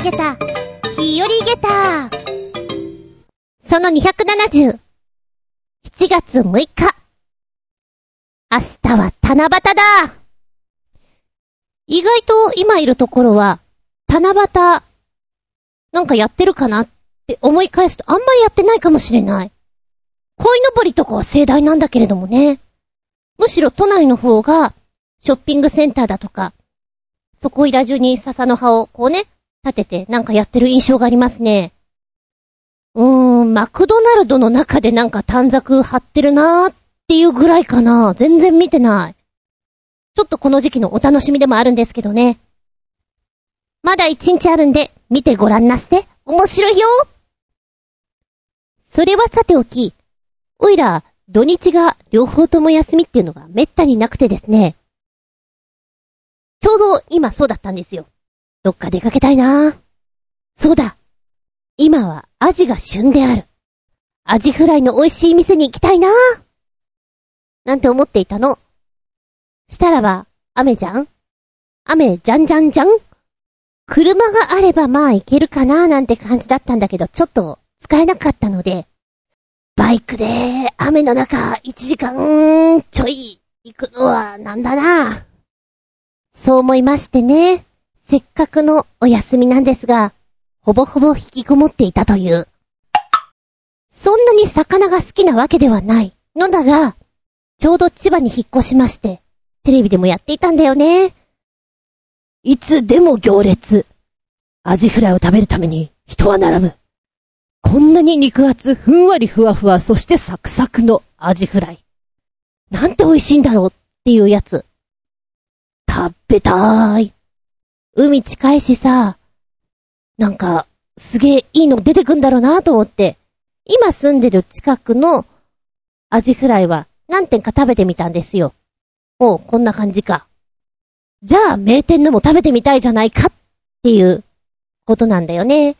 あげた、日和ゲタその270、7月6日。明日は七夕だ意外と今いるところは、七夕、なんかやってるかなって思い返すとあんまりやってないかもしれない。鯉のぼりとかは盛大なんだけれどもね。むしろ都内の方が、ショッピングセンターだとか、そこいら中に笹の葉をこうね、立ててなんかやってる印象がありますね。うーん、マクドナルドの中でなんか短冊貼ってるなーっていうぐらいかな。全然見てない。ちょっとこの時期のお楽しみでもあるんですけどね。まだ一日あるんで、見てごらんなって。面白いよそれはさておき、おいら、土日が両方とも休みっていうのがめったになくてですね。ちょうど今そうだったんですよ。どっか出かけたいなそうだ。今はアジが旬である。アジフライの美味しい店に行きたいななんて思っていたの？したらば、雨じゃん？雨じゃんじゃんじゃん？車があればまあ行けるかな？なんて感じだったんだけど、ちょっと使えなかったので、バイクで雨の中1時間ちょい行くのはなんだな。そう思いましてね、せっかくのお休みなんですが、ほぼほぼ引きこもっていたという。そんなに魚が好きなわけではないのだが、ちょうど千葉に引っ越しまして、テレビでもやっていたんだよね。いつでも行列。アジフライを食べるために人は並ぶ。こんなに肉厚、ふんわりふわふわ、そしてサクサクのアジフライ。なんて美味しいんだろうっていうやつ。食べたーい。海近いしさ、なんか、すげえいいの出てくんだろうなと思って、今住んでる近くのアジフライは何点か食べてみたんですよ。おう、こんな感じか。じゃあ、名店のも食べてみたいじゃないかっていうことなんだよね。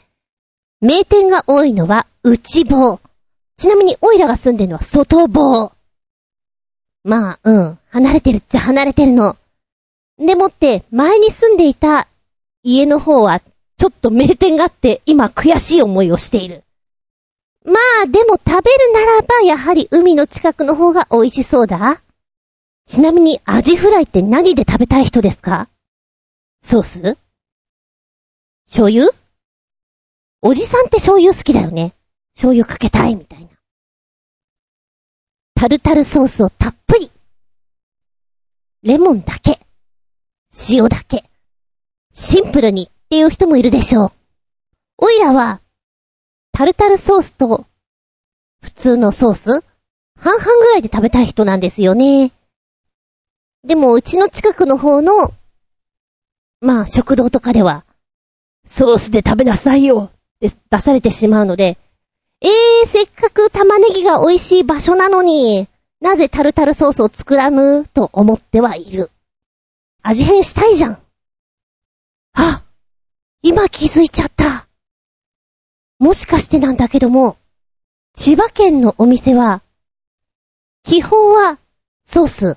名店が多いのは内房。ちなみにオイラが住んでるのは外房。まあ、うん。離れてるっちゃ離れてるの。でもって、前に住んでいた家の方は、ちょっと名店があって、今悔しい思いをしている。まあ、でも食べるならば、やはり海の近くの方が美味しそうだ。ちなみに、アジフライって何で食べたい人ですか？ソース？醤油？おじさんって醤油好きだよね。醤油かけたいみたいな。タルタルソースをたっぷり。レモンだけ。塩だけ。シンプルにっていう人もいるでしょう。おいらは、タルタルソースと、普通のソース半々ぐらいで食べたい人なんですよね。でも、うちの近くの方の、まあ、食堂とかでは、ソースで食べなさいよって出されてしまうので、えー、せっかく玉ねぎが美味しい場所なのに、なぜタルタルソースを作らぬ？と思ってはいる。味変したいじゃん。あ今気づいちゃった。もしかしてなんだけども、千葉県のお店は、基本はソース、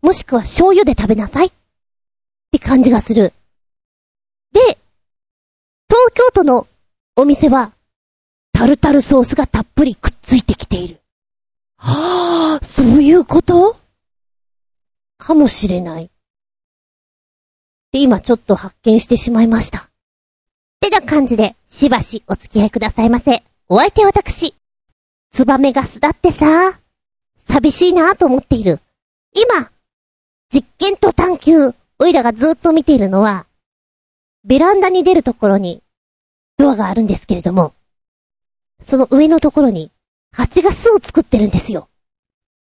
もしくは醤油で食べなさいって感じがする。で、東京都のお店は、タルタルソースがたっぷりくっついてきている。はあ、そういうこと？かもしれない。で、今ちょっと発見してしまいました。ってな感じで、しばしお付き合いくださいませ。お相手私、ツバメガスだってさ、寂しいなと思っている。今、実験と探求、おいらがずっと見ているのは、ベランダに出るところに、ドアがあるんですけれども、その上のところに、蜂が巣を作ってるんですよ。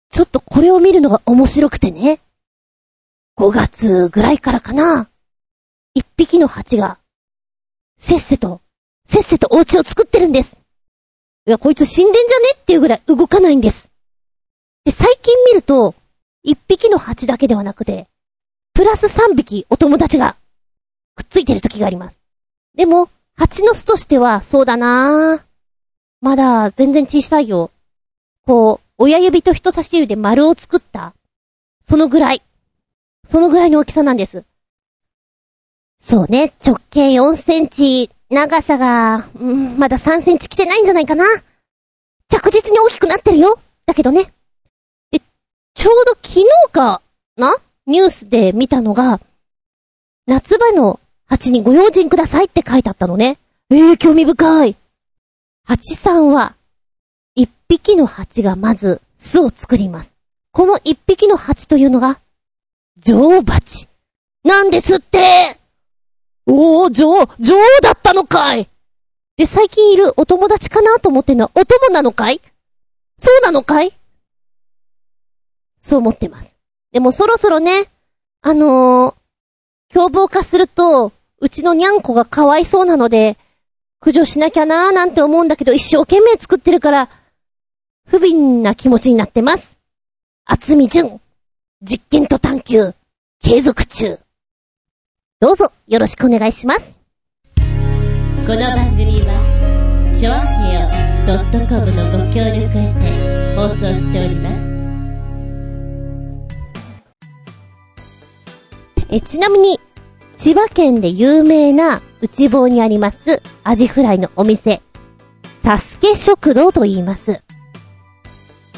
ちょっとこれを見るのが面白くてね。5月ぐらいからかな。一匹の蜂が、せっせと、せっせとお家を作ってるんです。いや、こいつ死んでんじゃねっていうぐらい動かないんです。で、最近見ると、一匹の蜂だけではなくて、プラス三匹お友達がくっついてる時があります。でも、蜂の巣としては、そうだなぁ。まだ全然小さいよ。こう、親指と人差し指で丸を作った、そのぐらい。そのぐらいの大きさなんです。そうね、直径4センチ、長さが、うん、まだ3センチ来てないんじゃないかな。着実に大きくなってるよ。だけどね。で、ちょうど昨日かな？ニュースで見たのが、夏場の蜂にご用心くださいって書いてあったのね。ええー、興味深い。蜂さんは、一匹の蜂がまず巣を作ります。この一匹の蜂というのが、女王蜂。なんですっておー、女王、女王だったのかいで、最近いるお友達かなと思ってんのはお供なのかい？そうなのかい？そう思ってます。でもそろそろね、あのー、凶暴化すると、うちのにゃんこがかわいそうなので、駆除しなきゃなーなんて思うんだけど、一生懸命作ってるから、不憫な気持ちになってます。厚み純。実験と探求。継続中。どうぞ、よろしくお願いします。この番組は、ちょあへよ .com のご協力へて放送しております。え、ちなみに、千葉県で有名な内房にあります、アジフライのお店、サスケ食堂と言います。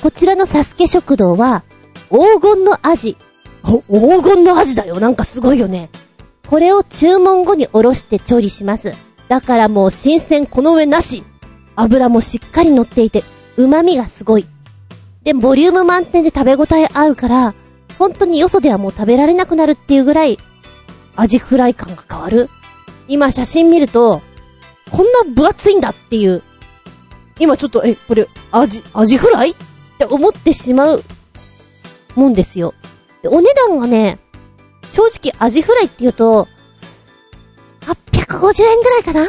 こちらのサスケ食堂は、黄金のアジ。黄金のアジだよ。なんかすごいよね。これを注文後におろして調理します。だからもう新鮮この上なし。油もしっかり乗っていて、旨味がすごい。で、ボリューム満点で食べ応えあるから、本当によそではもう食べられなくなるっていうぐらい、アジフライ感が変わる。今写真見ると、こんな分厚いんだっていう。今ちょっと、え、これ、アジ、アジフライ？って思ってしまうもんですよ。で、お値段がね、正直アジフライって言うと、850円ぐらいかなっ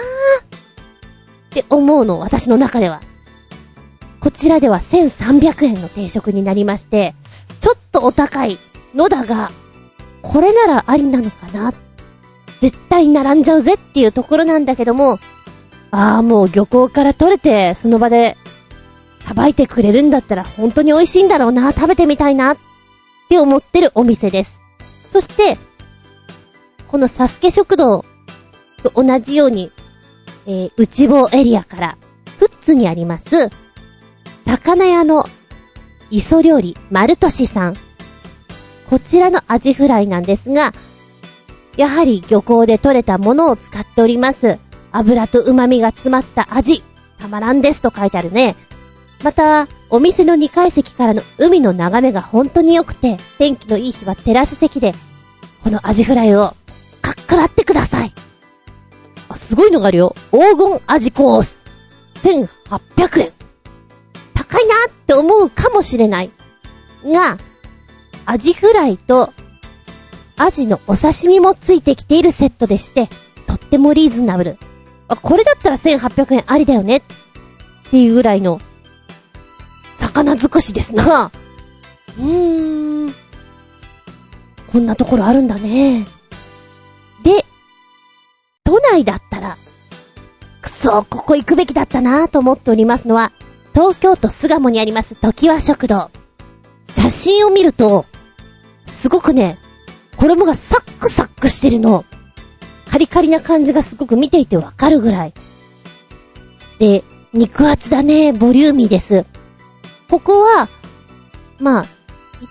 て思うの、私の中では。こちらでは1300円の定食になりまして、ちょっとお高いのだが、これならありなのかな絶対並んじゃうぜっていうところなんだけども、ああ、もう漁港から取れて、その場で、さばいてくれるんだったら本当に美味しいんだろうな、食べてみたいな、って思ってるお店です。そして、このサスケ食堂と同じように、えー、内房エリアから、富津にあります、魚屋の磯料理、丸俊さん。こちらのアジフライなんですが、やはり漁港で採れたものを使っております。油と旨味が詰まった味。たまらんですと書いてあるね。また、お店の2階席からの海の眺めが本当に良くて、天気のいい日はテラス席で、このアジフライを、かっからってください。あ、すごいのがあるよ。黄金アジコース。1800円。高いなって思うかもしれない。が、アジフライとアジのお刺身もついてきているセットでして、とってもリーズナブル。あ、これだったら1800円ありだよねっていうぐらいの、魚尽くしですな。うーん。こんなところあるんだね。で、都内だったら、くそ、ここ行くべきだったなと思っておりますのは、東京都巣鴨にあります時和食堂。写真を見ると、すごくね、衣がサックサックしてるの。カリカリな感じがすごく見ていてわかるぐらい。で、肉厚だね、ボリューミーです。ここは、まあ、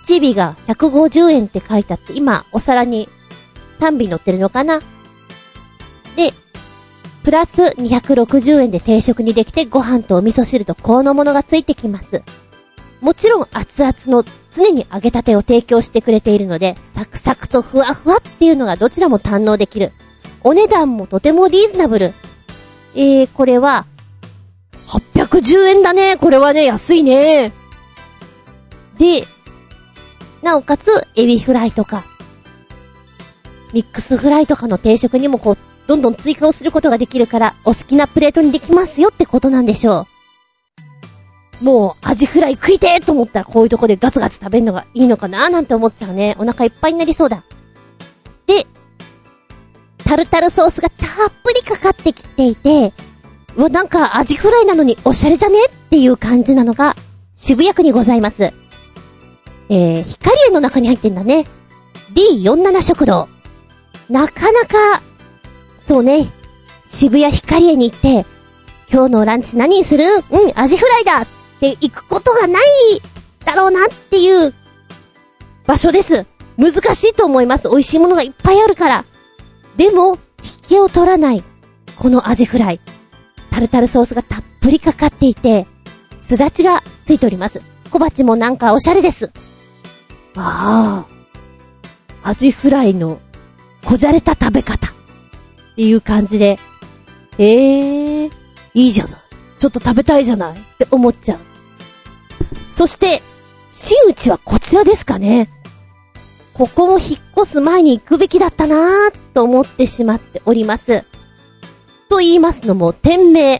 1尾が150円って書いてあって、今、お皿に3尾乗ってるのかな？で、プラス260円で定食にできてご飯とお味噌汁とこのものがついてきます。もちろん熱々の常に揚げたてを提供してくれているので、サクサクとふわふわっていうのがどちらも堪能できる。お値段もとてもリーズナブル。えー、これは、810円だね。これはね、安いね。で、なおかつ、エビフライとか、ミックスフライとかの定食にもこう、どんどん追加をすることができるから、お好きなプレートにできますよってことなんでしょう。もう、アジフライ食いてーと思ったらこういうとこでガツガツ食べるのがいいのかなーなんて思っちゃうね。お腹いっぱいになりそうだ。で、タルタルソースがたっぷりかかってきていて、わ、なんかアジフライなのにおしゃれじゃね？っていう感じなのが、渋谷区にございます。えー、光園の中に入ってんだね。D47 食堂。なかなかそうね、渋谷ヒカリエに行って、今日のランチ何にする？うん、アジフライだって行くことがないだろうなっていう場所です。難しいと思います。美味しいものがいっぱいあるから。でも、引けを取らない、このアジフライ。タルタルソースがたっぷりかかっていて、すだちがついております。小鉢もなんかおしゃれです。ああ。アジフライの、こじゃれた食べ方。っていう感じで、ええー、いいじゃない。ちょっと食べたいじゃないって思っちゃう。そして、真打ちはこちらですかね。ここも引っ越す前に行くべきだったなぁと思ってしまっております。と言いますのも、店名、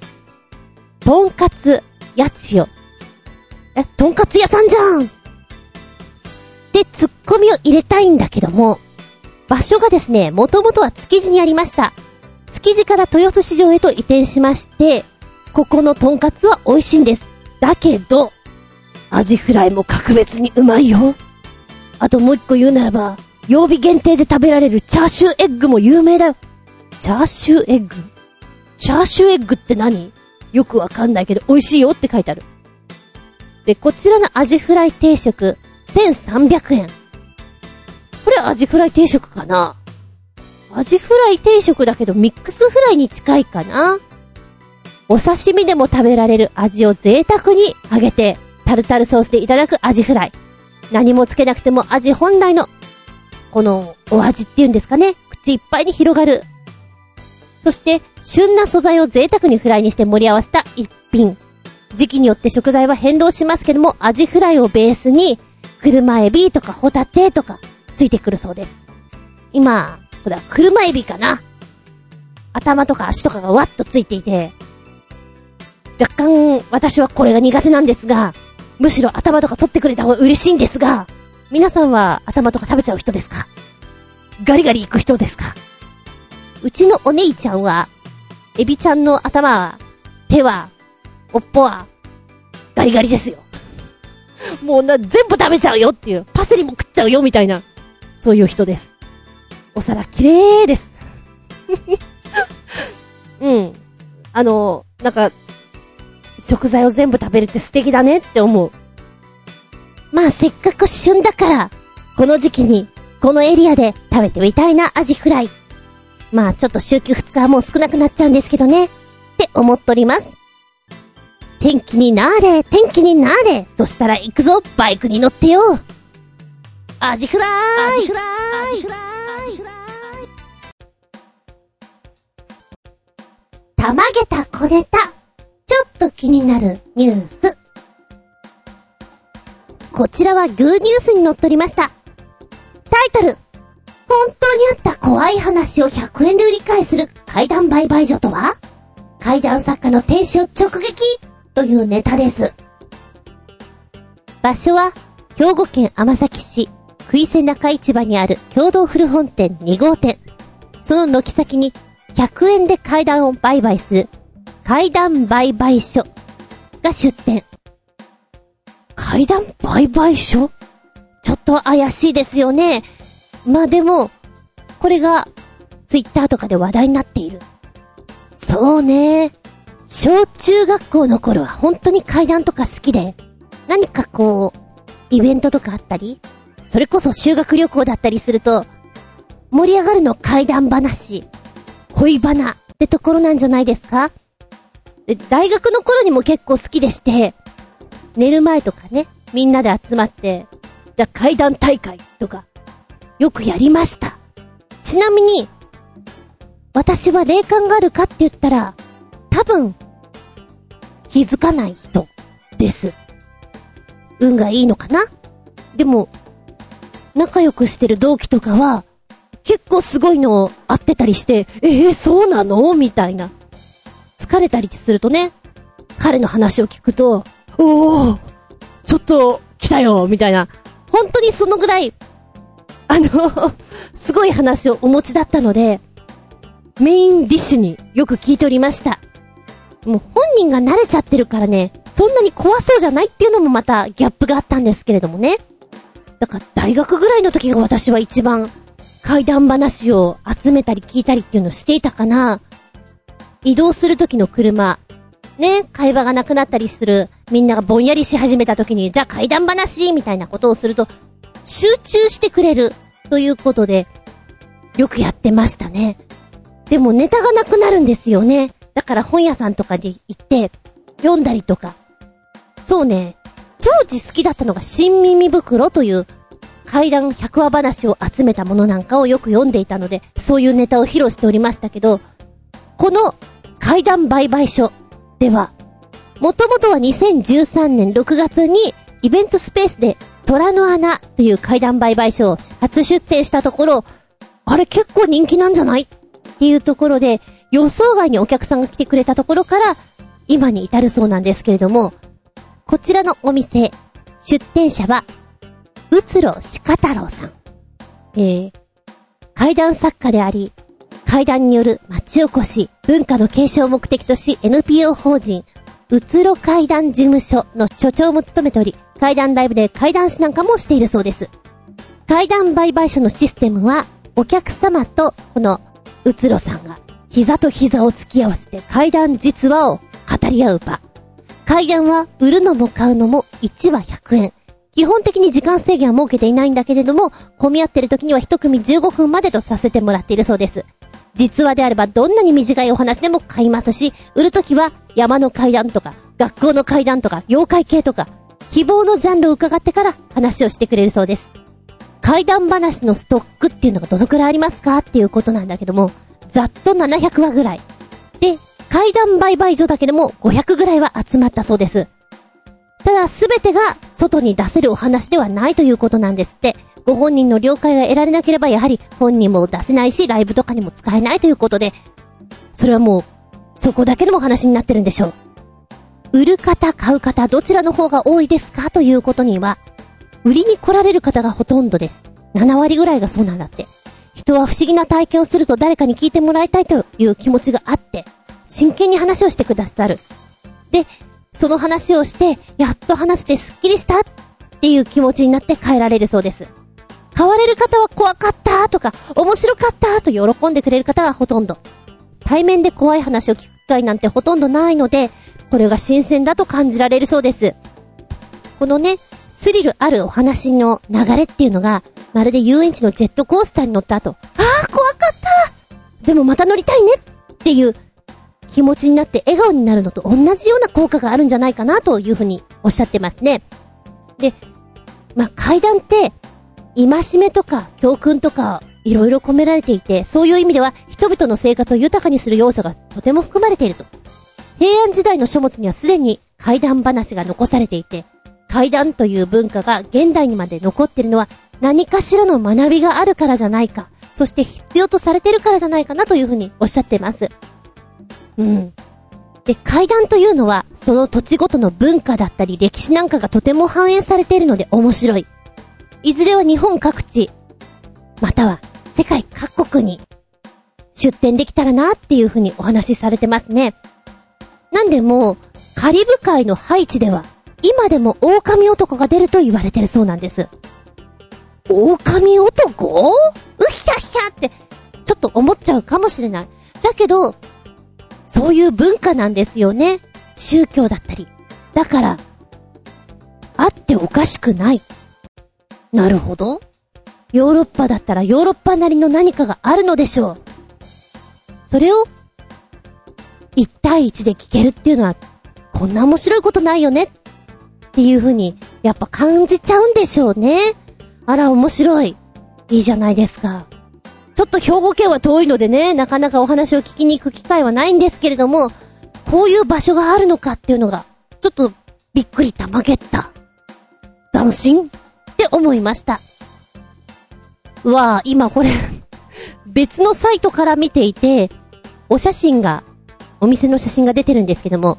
とんかつやちよ。え、とんかつ屋さんじゃんで、ツッコミを入れたいんだけども、場所がですね、もともとは築地にありました。築地から豊洲市場へと移転しまして、ここのとんかつは美味しいんです。だけど、アジフライも格別にうまいよ。あともう一個言うならば、曜日限定で食べられるチャーシューエッグも有名だよ。チャーシューエッグ？チャーシューエッグって何？よくわかんないけど美味しいよって書いてある。で、こちらのアジフライ定食、1300円。これアジフライ定食かな？アジフライ定食だけどミックスフライに近いかな？お刺身でも食べられる味を贅沢に揚げて、タルタルソースでいただくアジフライ。何もつけなくても味本来の、このお味っていうんですかね？口いっぱいに広がる。そして、旬な素材を贅沢にフライにして盛り合わせた一品。時期によって食材は変動しますけども、アジフライをベースに、車エビとかホタテとかついてくるそうです。今、これは車エビかな頭とか足とかがわっとついていて、若干私はこれが苦手なんですが、むしろ頭とか取ってくれた方が嬉しいんですが、皆さんは頭とか食べちゃう人ですか？ガリガリ行く人ですか？うちのお姉ちゃんは、エビちゃんの頭は、手は、おっぽは、ガリガリですよ。もうな、全部食べちゃうよっていう、パセリも食っちゃうよみたいな、そういう人です。お皿綺麗です。うん。あの、なんか、食材を全部食べるって素敵だねって思う。まあせっかく旬だから、この時期に、このエリアで食べてみたいなアジフライ。まあちょっと週休2日はもう少なくなっちゃうんですけどね。って思っとります。天気になれ、天気になれ。そしたら行くぞ、バイクに乗ってよ。アジフライアジフライアジフライアジフライたまげた小ネタ。ちょっと気になるニュース。こちらはグーニュースに載っておりました。タイトル。本当にあった怖い話を100円で売り買いする怪談売買所とは？怪談作家の天使を直撃？というネタです。場所は、兵庫県尼崎市、食い瀬中市場にある共同古本店2号店。その軒先に、100円で階段を売買する、階段売買所が出店。階段売買所？ちょっと怪しいですよね。まあでも、これが、ツイッターとかで話題になっている。そうね。小中学校の頃は本当に階段とか好きで、何かこう、イベントとかあったり、それこそ修学旅行だったりすると、盛り上がるの階段話、恋バナってところなんじゃないですか？で、大学の頃にも結構好きでして、寝る前とかね、みんなで集まって、じゃあ階段大会とか、よくやりました。ちなみに、私は霊感があるかって言ったら、多分、気づかない人です。運がいいのかな？でも、仲良くしてる同期とかは、結構すごいのを会ってたりして、えー、そうなの？みたいな。疲れたりするとね、彼の話を聞くと、おー、ちょっと来たよみたいな。本当にそのぐらい、あの、すごい話をお持ちだったので、メインディッシュによく聞いておりました。もう本人が慣れちゃってるからね、そんなに怖そうじゃないっていうのもまたギャップがあったんですけれどもね。だから大学ぐらいの時が私は一番怪談話を集めたり聞いたりっていうのをしていたかな移動する時の車、ね、会話がなくなったりする、みんながぼんやりし始めた時に、じゃあ怪談話みたいなことをすると、集中してくれる、ということで、よくやってましたね。でもネタがなくなるんですよね。だから本屋さんとかに行って、読んだりとか。そうね、当時好きだったのが新耳袋という怪談百話話を集めたものなんかをよく読んでいたので、そういうネタを披露しておりましたけど、この怪談売買所では、もともとは2013年6月にイベントスペースで虎の穴という怪談売買所を初出展したところ、あれ結構人気なんじゃないっていうところで予想外にお客さんが来てくれたところから今に至るそうなんですけれども、こちらのお店、出店者はうつろしかたろうさん。えー、階段作家であり、階段による町おこし、文化の継承を目的とし NPO 法人、うつろ階段事務所の所長も務めており、階段ライブで階段師なんかもしているそうです。階段売買所のシステムは、お客様とこのうつろさんが膝と膝を突き合わせて階段実話を語り合う場。階段は売るのも買うのも1話100円。基本的に時間制限は設けていないんだけれども、混み合ってる時には一組15分までとさせてもらっているそうです。実話であればどんなに短いお話でも買いますし、売る時は山の階段とか、学校の階段とか、妖怪系とか、希望のジャンルを伺ってから話をしてくれるそうです。階段話のストックっていうのがどのくらいありますかっていうことなんだけども、ざっと700話ぐらい。で、階段売買所だけでも500ぐらいは集まったそうです。ただすべてが外に出せるお話ではないということなんですって。ご本人の了解が得られなければやはり本人も出せないし、ライブとかにも使えないということで、それはもう、そこだけでも話になってるんでしょう。売る方、買う方、どちらの方が多いですか？ということには、売りに来られる方がほとんどです。7割ぐらいがそうなんだって。人は不思議な体験をすると誰かに聞いてもらいたいという気持ちがあって、真剣に話をしてくださる。で、その話をして、やっと話せてスッキリしたっていう気持ちになって帰られるそうです。買われる方は怖かったとか、面白かったと喜んでくれる方がほとんど。対面で怖い話を聞く機会なんてほとんどないので、これが新鮮だと感じられるそうです。このね、スリルあるお話の流れっていうのが、まるで遊園地のジェットコースターに乗った後、ああ、怖かったでもまた乗りたいねっていう気持ちになって笑顔になるのと同じような効果があるんじゃないかなというふうにおっしゃってますね。で、まあ、階段って、戒めとか教訓とかいろいろ込められていて、そういう意味では人々の生活を豊かにする要素がとても含まれていると。平安時代の書物にはすでに怪談話が残されていて、怪談という文化が現代にまで残ってるのは何かしらの学びがあるからじゃないか、そして必要とされてるからじゃないかなというふうにおっしゃってます。うん。で、階段というのは、その土地ごとの文化だったり歴史なんかがとても反映されているので面白い。いずれは日本各地、または世界各国に出展できたらなっていうふうにお話しされてますね。なんでも、カリブ海のハイチでは、今でも狼男が出ると言われてるそうなんです。狼男うひゃひゃって、ちょっと思っちゃうかもしれない。だけど、そういう文化なんですよね。宗教だったり。だから、あっておかしくない。なるほど。ヨーロッパだったらヨーロッパなりの何かがあるのでしょう。それを、一対一で聞けるっていうのは、こんな面白いことないよね。っていう風に、やっぱ感じちゃうんでしょうね。あら、面白い。いいじゃないですか。ちょっと兵庫県は遠いのでね、なかなかお話を聞きに行く機会はないんですけれども、こういう場所があるのかっていうのが、ちょっとびっくりたまげった。斬新って思いました。わぁ、今これ 別のサイトから見ていて、お写真が、お店の写真が出てるんですけども、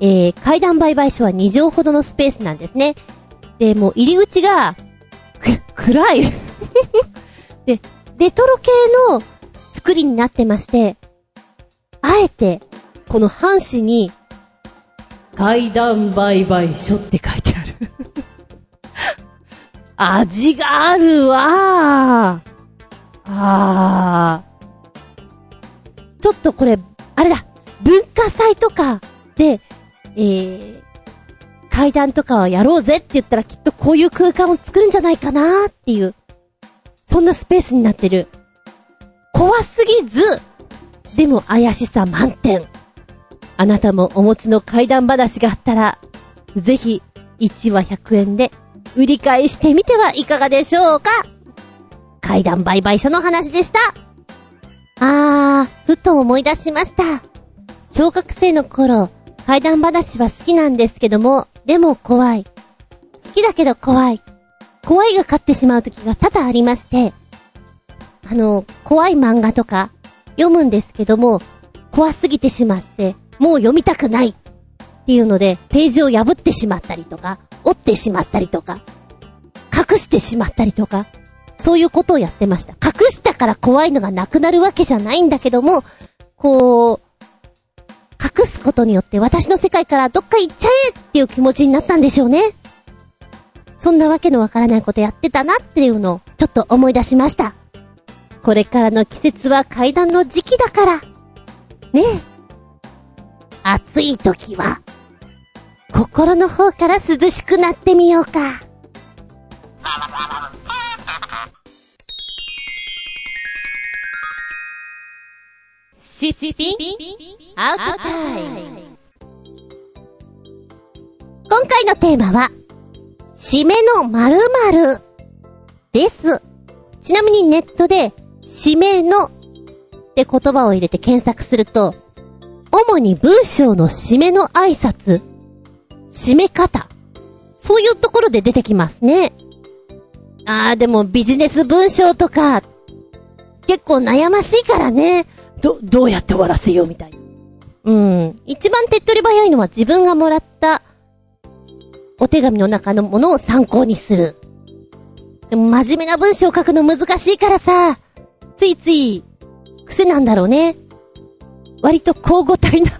えー、階段売買所は2畳ほどのスペースなんですね。で、もう入り口が、く、暗い で、レトロ系の作りになってまして、あえて、この半紙に、階段売買所って書いてある 味があるわあー。ちょっとこれ、あれだ、文化祭とかで、えー、階段とかをやろうぜって言ったらきっとこういう空間を作るんじゃないかなっていう、そんなスペースになってる。怖すぎず、でも怪しさ満点。あなたもお持ちの階段話があったら、ぜひ、1話100円で売り買いしてみてはいかがでしょうか階段売買所の話でした。あー、ふと思い出しました。小学生の頃、怪談話は好きなんですけども、でも怖い。好きだけど怖い。怖いが勝ってしまう時が多々ありまして、あの、怖い漫画とか読むんですけども、怖すぎてしまって、もう読みたくないっていうので、ページを破ってしまったりとか、折ってしまったりとか、隠してしまったりとか、そういうことをやってました。隠したから怖いのがなくなるわけじゃないんだけども、こう、隠すことによって私の世界からどっか行っちゃえっていう気持ちになったんでしょうね。そんなわけのわからないことやってたなっていうのをちょっと思い出しました。これからの季節は階段の時期だから。ねえ。暑い時は、心の方から涼しくなってみようか。シッピンアウトタイム今回のテーマは、締めの〇〇です。ちなみにネットで、締めのって言葉を入れて検索すると、主に文章の締めの挨拶、締め方、そういうところで出てきますね。あーでもビジネス文章とか、結構悩ましいからね。ど、どうやって終わらせようみたいな。うん。一番手っ取り早いのは自分がもらったお手紙の中のものを参考にする。でも真面目な文章を書くの難しいからさ、ついつい癖なんだろうね。割と交互体な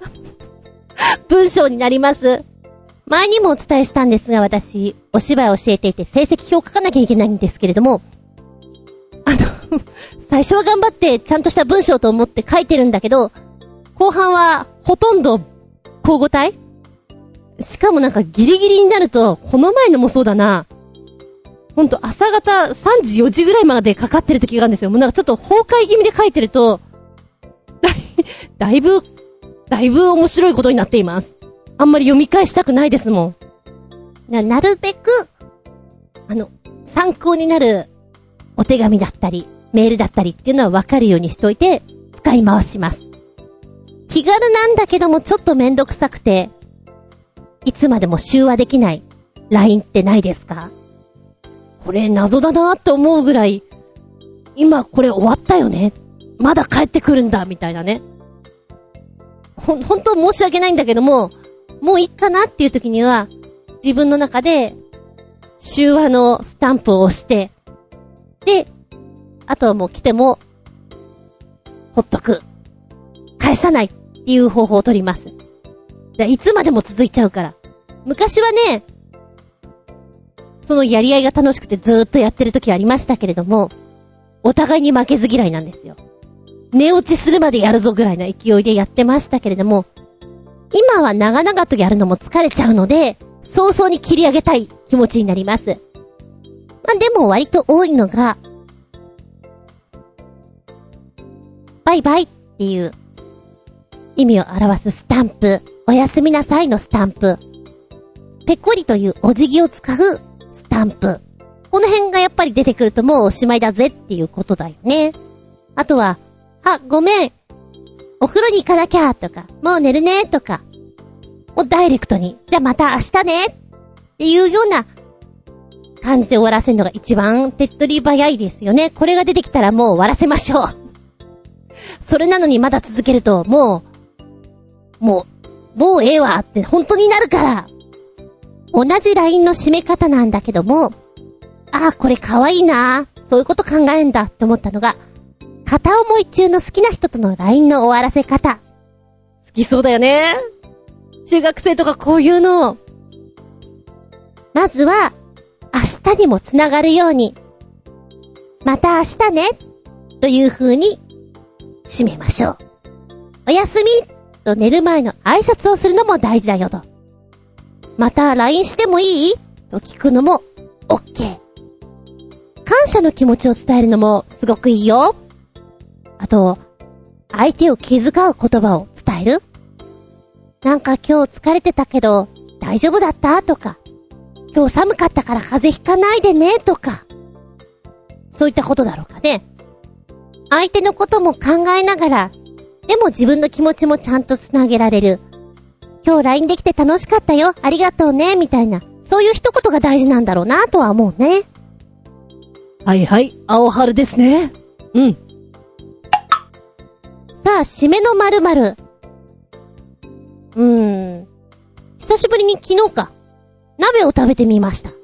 文章になります。前にもお伝えしたんですが、私、お芝居を教えていて成績表を書かなきゃいけないんですけれども、あの最初は頑張ってちゃんとした文章と思って書いてるんだけど、後半はほとんど交互体？しかもなんかギリギリになると、この前のもそうだな。ほんと朝方3時4時ぐらいまでかかってる時があるんですよ。もうなんかちょっと崩壊気味で書いてると、だい、だいぶ、だいぶ面白いことになっています。あんまり読み返したくないですもん。な、なるべく、あの、参考になるお手紙だったり、メールだったりっていうのはわかるようにしといて、使い回します。気軽なんだけどもちょっとめんどくさくて、いつまでも集話できない LINE ってないですか？これ謎だなって思うぐらい、今これ終わったよね。まだ帰ってくるんだ、みたいなね。ほ、本当申し訳ないんだけども、もういいかなっていう時には、自分の中で、終話のスタンプを押して、で、あとはもう来ても、ほっとく。返さないいう方法を取ります。いつまでも続いちゃうから。昔はね、そのやり合いが楽しくてずーっとやってる時ありましたけれども、お互いに負けず嫌いなんですよ。寝落ちするまでやるぞぐらいな勢いでやってましたけれども、今は長々とやるのも疲れちゃうので、早々に切り上げたい気持ちになります。まあ、でも割と多いのが、バイバイっていう意味を表すスタンプ、おやすみなさいのスタンプ、ぺこりというお辞儀を使うスタンプ。この辺がやっぱり出てくるともうおしまいだぜっていうことだよね。あとは、あ、ごめん。お風呂に行かなきゃとか、もう寝るねとか、もうダイレクトに、じゃあまた明日ねっていうような感じで終わらせるのが一番手っ取り早いですよね。これが出てきたらもう終わらせましょう。それなのにまだ続けると、もう、もう、もうええわって本当になるから。同じ LINE の締め方なんだけども、ああ、これ可愛いなそういうこと考えんだって思ったのが、片思い中の好きな人との LINE の終わらせ方。好きそうだよね。中学生とかこういうの。まずは、明日にもつながるように。また明日ね。という風に、締めましょう。おやすみと寝る前の挨拶をするのも大事だよと。また LINE してもいい？と聞くのも OK。感謝の気持ちを伝えるのもすごくいいよ。あと、相手を気遣う言葉を伝える？なんか今日疲れてたけど、大丈夫だった？とか、今日寒かったから風邪ひかないでね？とか、そういったことだろうかね。相手のことも考えながら、でも自分の気持ちもちゃんと繋げられる。今日 LINE できて楽しかったよ。ありがとうね。みたいな。そういう一言が大事なんだろうなとは思うね。はいはい、青春ですね。うん。さあ、締めの〇〇。うーん。久しぶりに昨日か。鍋を食べてみました。い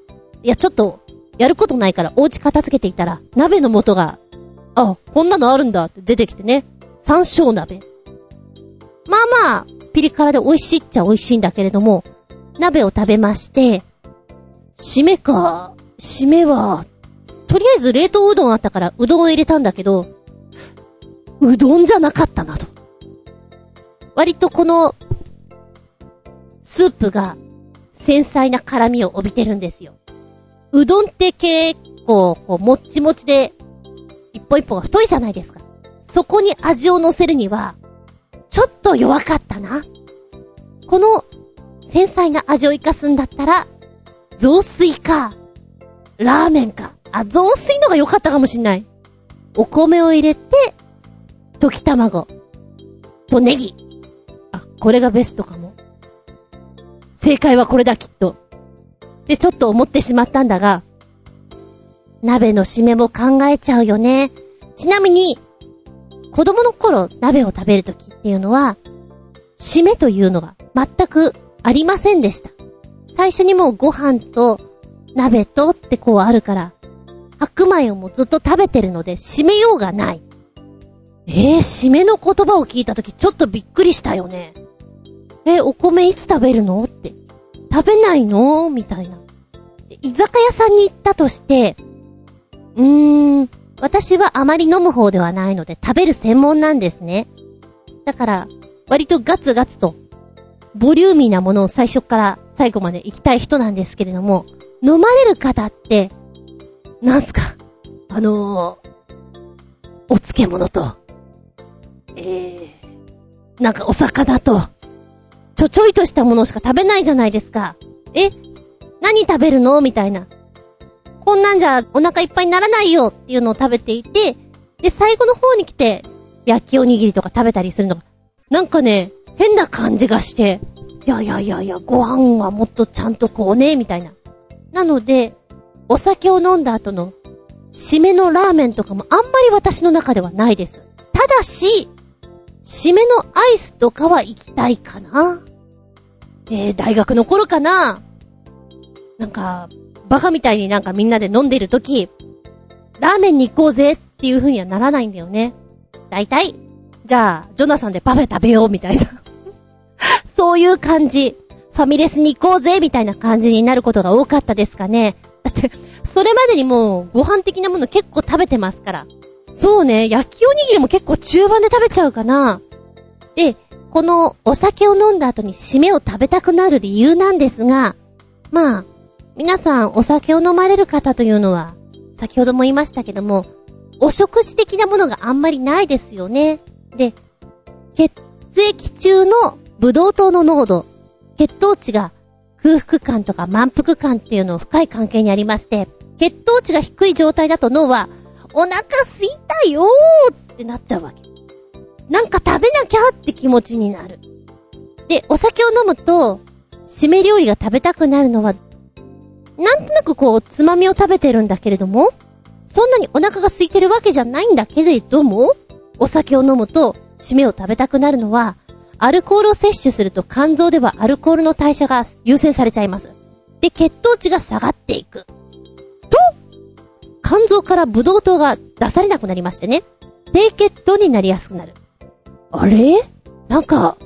や、ちょっと、やることないからお家片付けていたら、鍋の素が、あ、こんなのあるんだって出てきてね。山椒鍋。まあまあ、ピリ辛で美味しいっちゃ美味しいんだけれども、鍋を食べまして、締めか、締めは、とりあえず冷凍うどんあったからうどんを入れたんだけど、うどんじゃなかったなと。割とこの、スープが繊細な辛みを帯びてるんですよ。うどんって結構、こう、もっちもちで、一本一本が太いじゃないですか。そこに味を乗せるには、ちょっと弱かったな。この、繊細な味を活かすんだったら、雑炊か、ラーメンか。あ、雑炊のが良かったかもしんない。お米を入れて、溶き卵。とネギ。あ、これがベストかも。正解はこれだ、きっと。で、ちょっと思ってしまったんだが、鍋の締めも考えちゃうよね。ちなみに、子供の頃鍋を食べるときっていうのは、締めというのが全くありませんでした。最初にもうご飯と鍋とってこうあるから、白米をもうずっと食べてるので締めようがない。えー、締めの言葉を聞いたときちょっとびっくりしたよね。え、お米いつ食べるのって。食べないのみたいな。居酒屋さんに行ったとして、うーん、私はあまり飲む方ではないので食べる専門なんですね。だから、割とガツガツと、ボリューミーなものを最初から最後まで行きたい人なんですけれども、飲まれる方って、なんすか？あのー、お漬物と、えー、なんかお魚と、ちょちょいとしたものしか食べないじゃないですか。え？何食べるの？みたいな。こんなんじゃお腹いっぱいにならないよっていうのを食べていて、で、最後の方に来て、焼きおにぎりとか食べたりするのが、なんかね、変な感じがして、いやいやいやいや、ご飯はもっとちゃんとこうね、みたいな。なので、お酒を飲んだ後の、締めのラーメンとかもあんまり私の中ではないです。ただし、締めのアイスとかは行きたいかな。えー、大学の頃かな。なんか、バカみたいになんかみんなで飲んでる時、ラーメンに行こうぜっていう風にはならないんだよね。だいたい、じゃあ、ジョナサンでパフェ食べようみたいな。そういう感じ。ファミレスに行こうぜみたいな感じになることが多かったですかね。だって、それまでにもうご飯的なもの結構食べてますから。そうね、焼きおにぎりも結構中盤で食べちゃうかな。で、このお酒を飲んだ後に締めを食べたくなる理由なんですが、まあ、皆さんお酒を飲まれる方というのは、先ほども言いましたけども、お食事的なものがあんまりないですよね。で、血液中のブドウ糖の濃度、血糖値が空腹感とか満腹感っていうのを深い関係にありまして、血糖値が低い状態だと脳は、お腹すいたよーってなっちゃうわけ。なんか食べなきゃって気持ちになる。で、お酒を飲むと、締め料理が食べたくなるのは、なんとなくこう、つまみを食べてるんだけれども、そんなにお腹が空いてるわけじゃないんだけれども、お酒を飲むと、締めを食べたくなるのは、アルコールを摂取すると肝臓ではアルコールの代謝が優先されちゃいます。で、血糖値が下がっていく。と、肝臓からブドウ糖が出されなくなりましてね。低血糖になりやすくなる。あれ？なんか、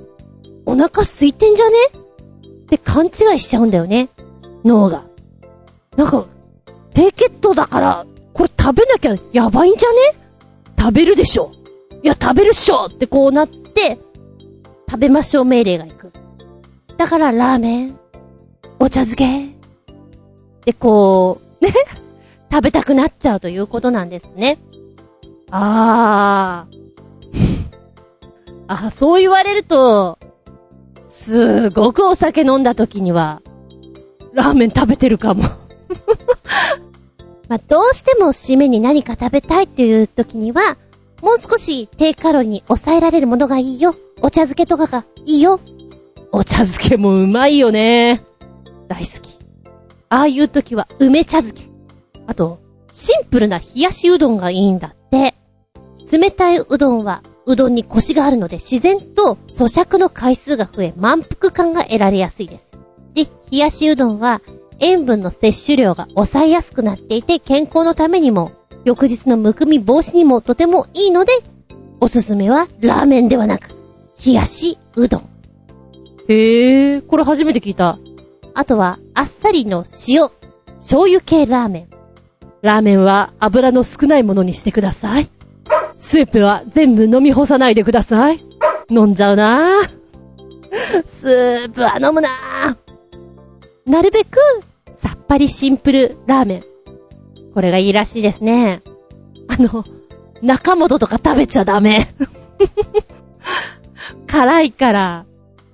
お腹空いてんじゃね？って勘違いしちゃうんだよね。脳が。なんか、低血糖だから、これ食べなきゃやばいんじゃね？食べるでしょいや、食べるっしょってこうなって、食べましょう命令がいく。だから、ラーメン、お茶漬け、で、こう、ね、食べたくなっちゃうということなんですね。あー。あ、そう言われると、すごくお酒飲んだ時には、ラーメン食べてるかも。まあ、どうしても締めに何か食べたいっていう時には、もう少し低カロリーに抑えられるものがいいよ。お茶漬けとかがいいよ。お茶漬けもうまいよね。大好き。ああいう時は梅茶漬け。あと、シンプルな冷やしうどんがいいんだって。冷たいうどんは、うどんにコシがあるので自然と咀嚼の回数が増え満腹感が得られやすいです。で、冷やしうどんは塩分の摂取量が抑えやすくなっていて健康のためにも翌日のむくみ防止にもとてもいいので、おすすめはラーメンではなく、冷やしうどん。へえ、これ初めて聞いた。あとは、あっさりの塩、醤油系ラーメン。ラーメンは油の少ないものにしてください。スープは全部飲み干さないでください。飲んじゃうなぁ。スープは飲むなぁ。なるべく、さっぱりシンプルラーメン。これがいいらしいですね。あの、中本とか食べちゃダメ。辛いから、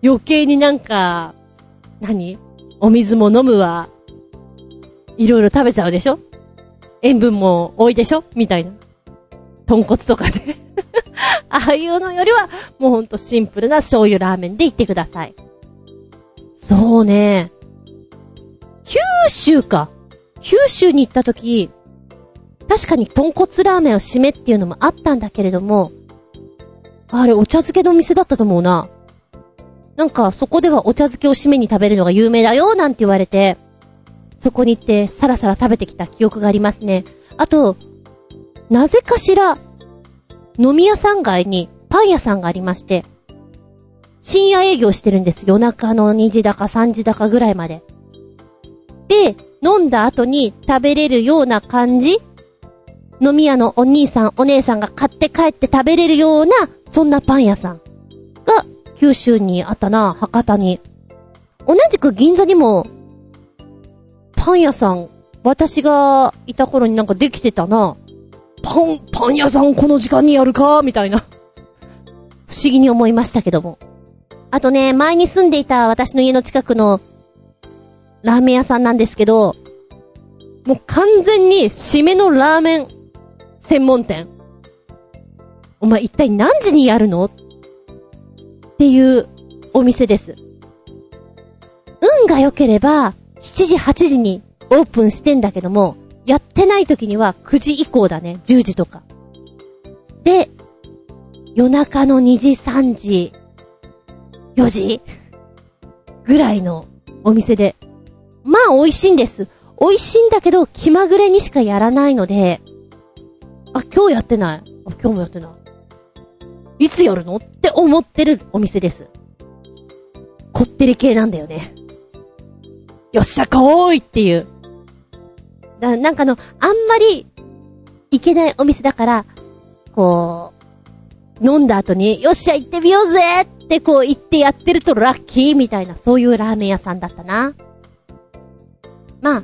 余計になんか、何？お水も飲むわ。いろいろ食べちゃうでしょ？塩分も多いでしょ？みたいな。豚骨とかね。ああいうのよりは、もうほんとシンプルな醤油ラーメンでいってください。そうね。九州か。九州に行った時、確かに豚骨ラーメンを締めっていうのもあったんだけれども、あれお茶漬けのお店だったと思うな。なんかそこではお茶漬けを締めに食べるのが有名だよなんて言われて、そこに行ってさらさら食べてきた記憶がありますね。あと、なぜかしら、飲み屋さん街にパン屋さんがありまして、深夜営業してるんです。夜中の2時だか3時だかぐらいまで。で、飲んだ後に食べれるような感じ？飲み屋のお兄さん、お姉さんが買って帰って食べれるような、そんなパン屋さんが九州にあったな、博多に。同じく銀座にも、パン屋さん、私がいた頃になんかできてたな。パン、パン屋さんこの時間にやるか？みたいな。不思議に思いましたけども。あとね、前に住んでいた私の家の近くのラーメン屋さんなんですけど、もう完全に締めのラーメン専門店。お前一体何時にやるの？っていうお店です。運が良ければ、7時8時にオープンしてんだけども、やってない時には9時以降だね。10時とか。で、夜中の2時3時、4時ぐらいのお店で。まあ美味しいんです。美味しいんだけど気まぐれにしかやらないので、あ、今日やってない？あ、今日もやってない。いつやるのって思ってるお店です。こってり系なんだよね。よっしゃ、来いっていう。だ、なんかの、あんまり、いけないお店だから、こう、飲んだ後に、よっしゃ、行ってみようぜってこう言ってやってるとラッキーみたいな、そういうラーメン屋さんだったな。まあ、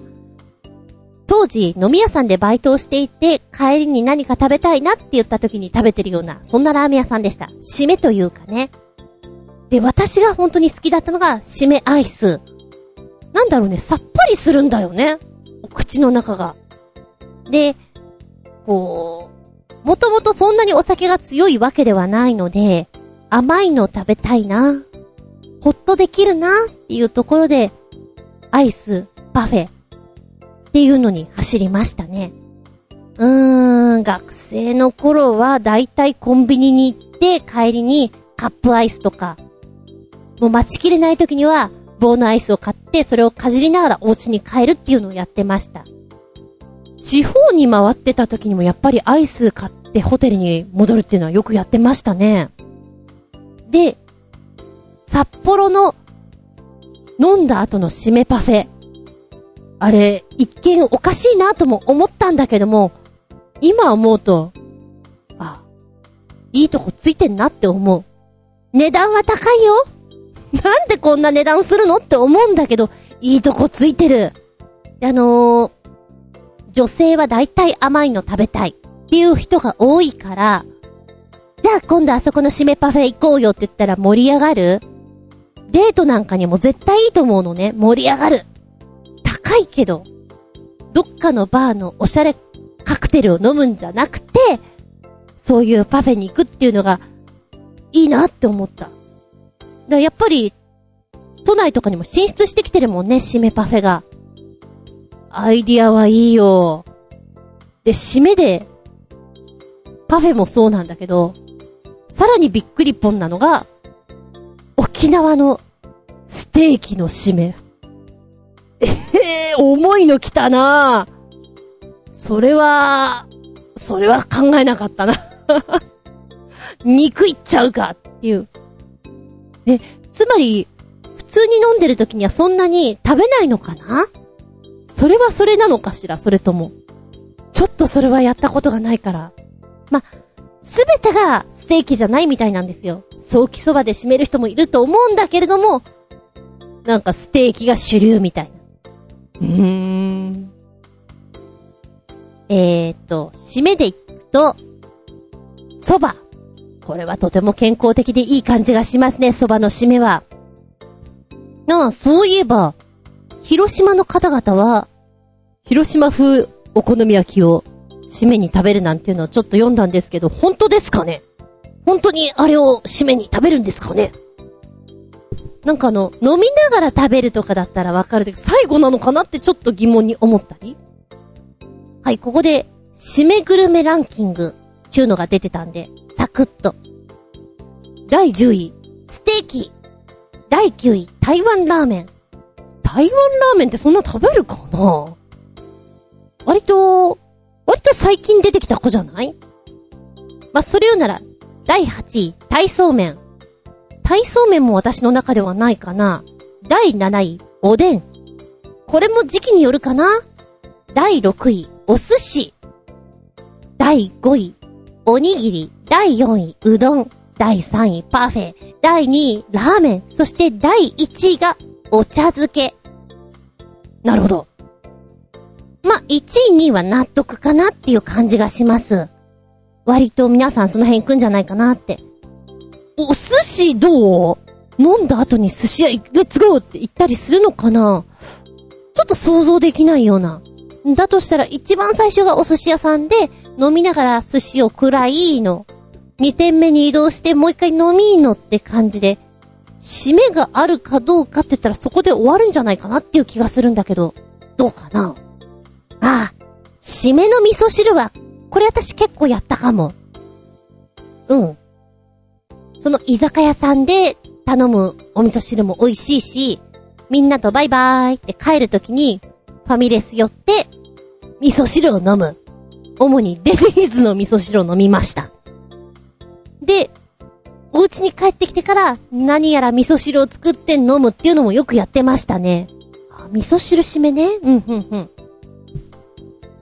当時飲み屋さんでバイトをしていて、帰りに何か食べたいなって言った時に食べてるような、そんなラーメン屋さんでした。締めというかね。で、私が本当に好きだったのが、締めアイス。なんだろうね、さっぱりするんだよね。口の中が。で、こう、もともとそんなにお酒が強いわけではないので、甘いの食べたいな。ほっとできるなっていうところで、アイス、パフェ、っていうのに走りましたね。うーん、学生の頃はだいたいコンビニに行って帰りにカップアイスとか、もう待ちきれない時には棒のアイスを買ってそれをかじりながらお家に帰るっていうのをやってました。地方に回ってた時にもやっぱりアイス買ってホテルに戻るっていうのはよくやってましたね。で、札幌の飲んだ後の締めパフェ。あれ、一見おかしいなとも思ったんだけども、今思うと、あ、いいとこついてんなって思う。値段は高いよなんでこんな値段するのって思うんだけど、いいとこついてる。あのー、女性は大体甘いの食べたいっていう人が多いから、じゃあ今度あそこの締めパフェ行こうよって言ったら盛り上がるデートなんかにも絶対いいと思うのね。盛り上がる。高いけど、どっかのバーのおしゃれカクテルを飲むんじゃなくて、そういうパフェに行くっていうのが、いいなって思った。だからやっぱり、都内とかにも進出してきてるもんね、締めパフェが。アイディアはいいよ。で、締めで、パフェもそうなんだけど、さらにびっくりポンなのが、沖縄のステーキの締め。えー、重いの来たなそれは、それは考えなかったな。肉いっちゃうかっていう。え、つまり、普通に飲んでる時にはそんなに食べないのかな？それはそれなのかしら？それとも。ちょっとそれはやったことがないから。ま、すべてがステーキじゃないみたいなんですよ。早期そばで締める人もいると思うんだけれども、なんかステーキが主流みたいな。うーん。えーっと、締めでいくと、蕎麦。これはとても健康的でいい感じがしますね、蕎麦の締めは。なあ、そういえば、広島の方々は、広島風お好み焼きを締めに食べるなんていうのをちょっと読んだんですけど、本当ですかね？本当にあれを締めに食べるんですかね？なんかあの、飲みながら食べるとかだったらわかるけど、最後なのかなってちょっと疑問に思ったり？はい、ここで、締めグルメランキング、ちゅうのが出てたんで、サクッと。第10位、ステーキ。第9位、台湾ラーメン。台湾ラーメンってそんな食べるかな？割と、割と最近出てきた子じゃない？まあ、それ言うなら、第8位、体操麺。体操麺も私の中ではないかな。第7位、おでん。これも時期によるかな第6位、お寿司。第5位、おにぎり。第4位、うどん。第3位、パフェ。第2位、ラーメン。そして第1位が、お茶漬け。なるほど。ま、1位、2位は納得かなっていう感じがします。割と皆さんその辺行くんじゃないかなって。お寿司どう？飲んだ後に寿司屋レッツゴーって言ったりするのかな？ちょっと想像できないような。だとしたら一番最初がお寿司屋さんで飲みながら寿司を食らいの。二点目に移動してもう一回飲みのって感じで、締めがあるかどうかって言ったらそこで終わるんじゃないかなっていう気がするんだけど、どうかな？ああ、締めの味噌汁は、これ私結構やったかも。うん。その居酒屋さんで頼むお味噌汁も美味しいし、みんなとバイバーイって帰るときに、ファミレス寄って、味噌汁を飲む。主にデニーズの味噌汁を飲みました。で、お家に帰ってきてから、何やら味噌汁を作って飲むっていうのもよくやってましたね。味噌汁締めね。うん、うん、うん。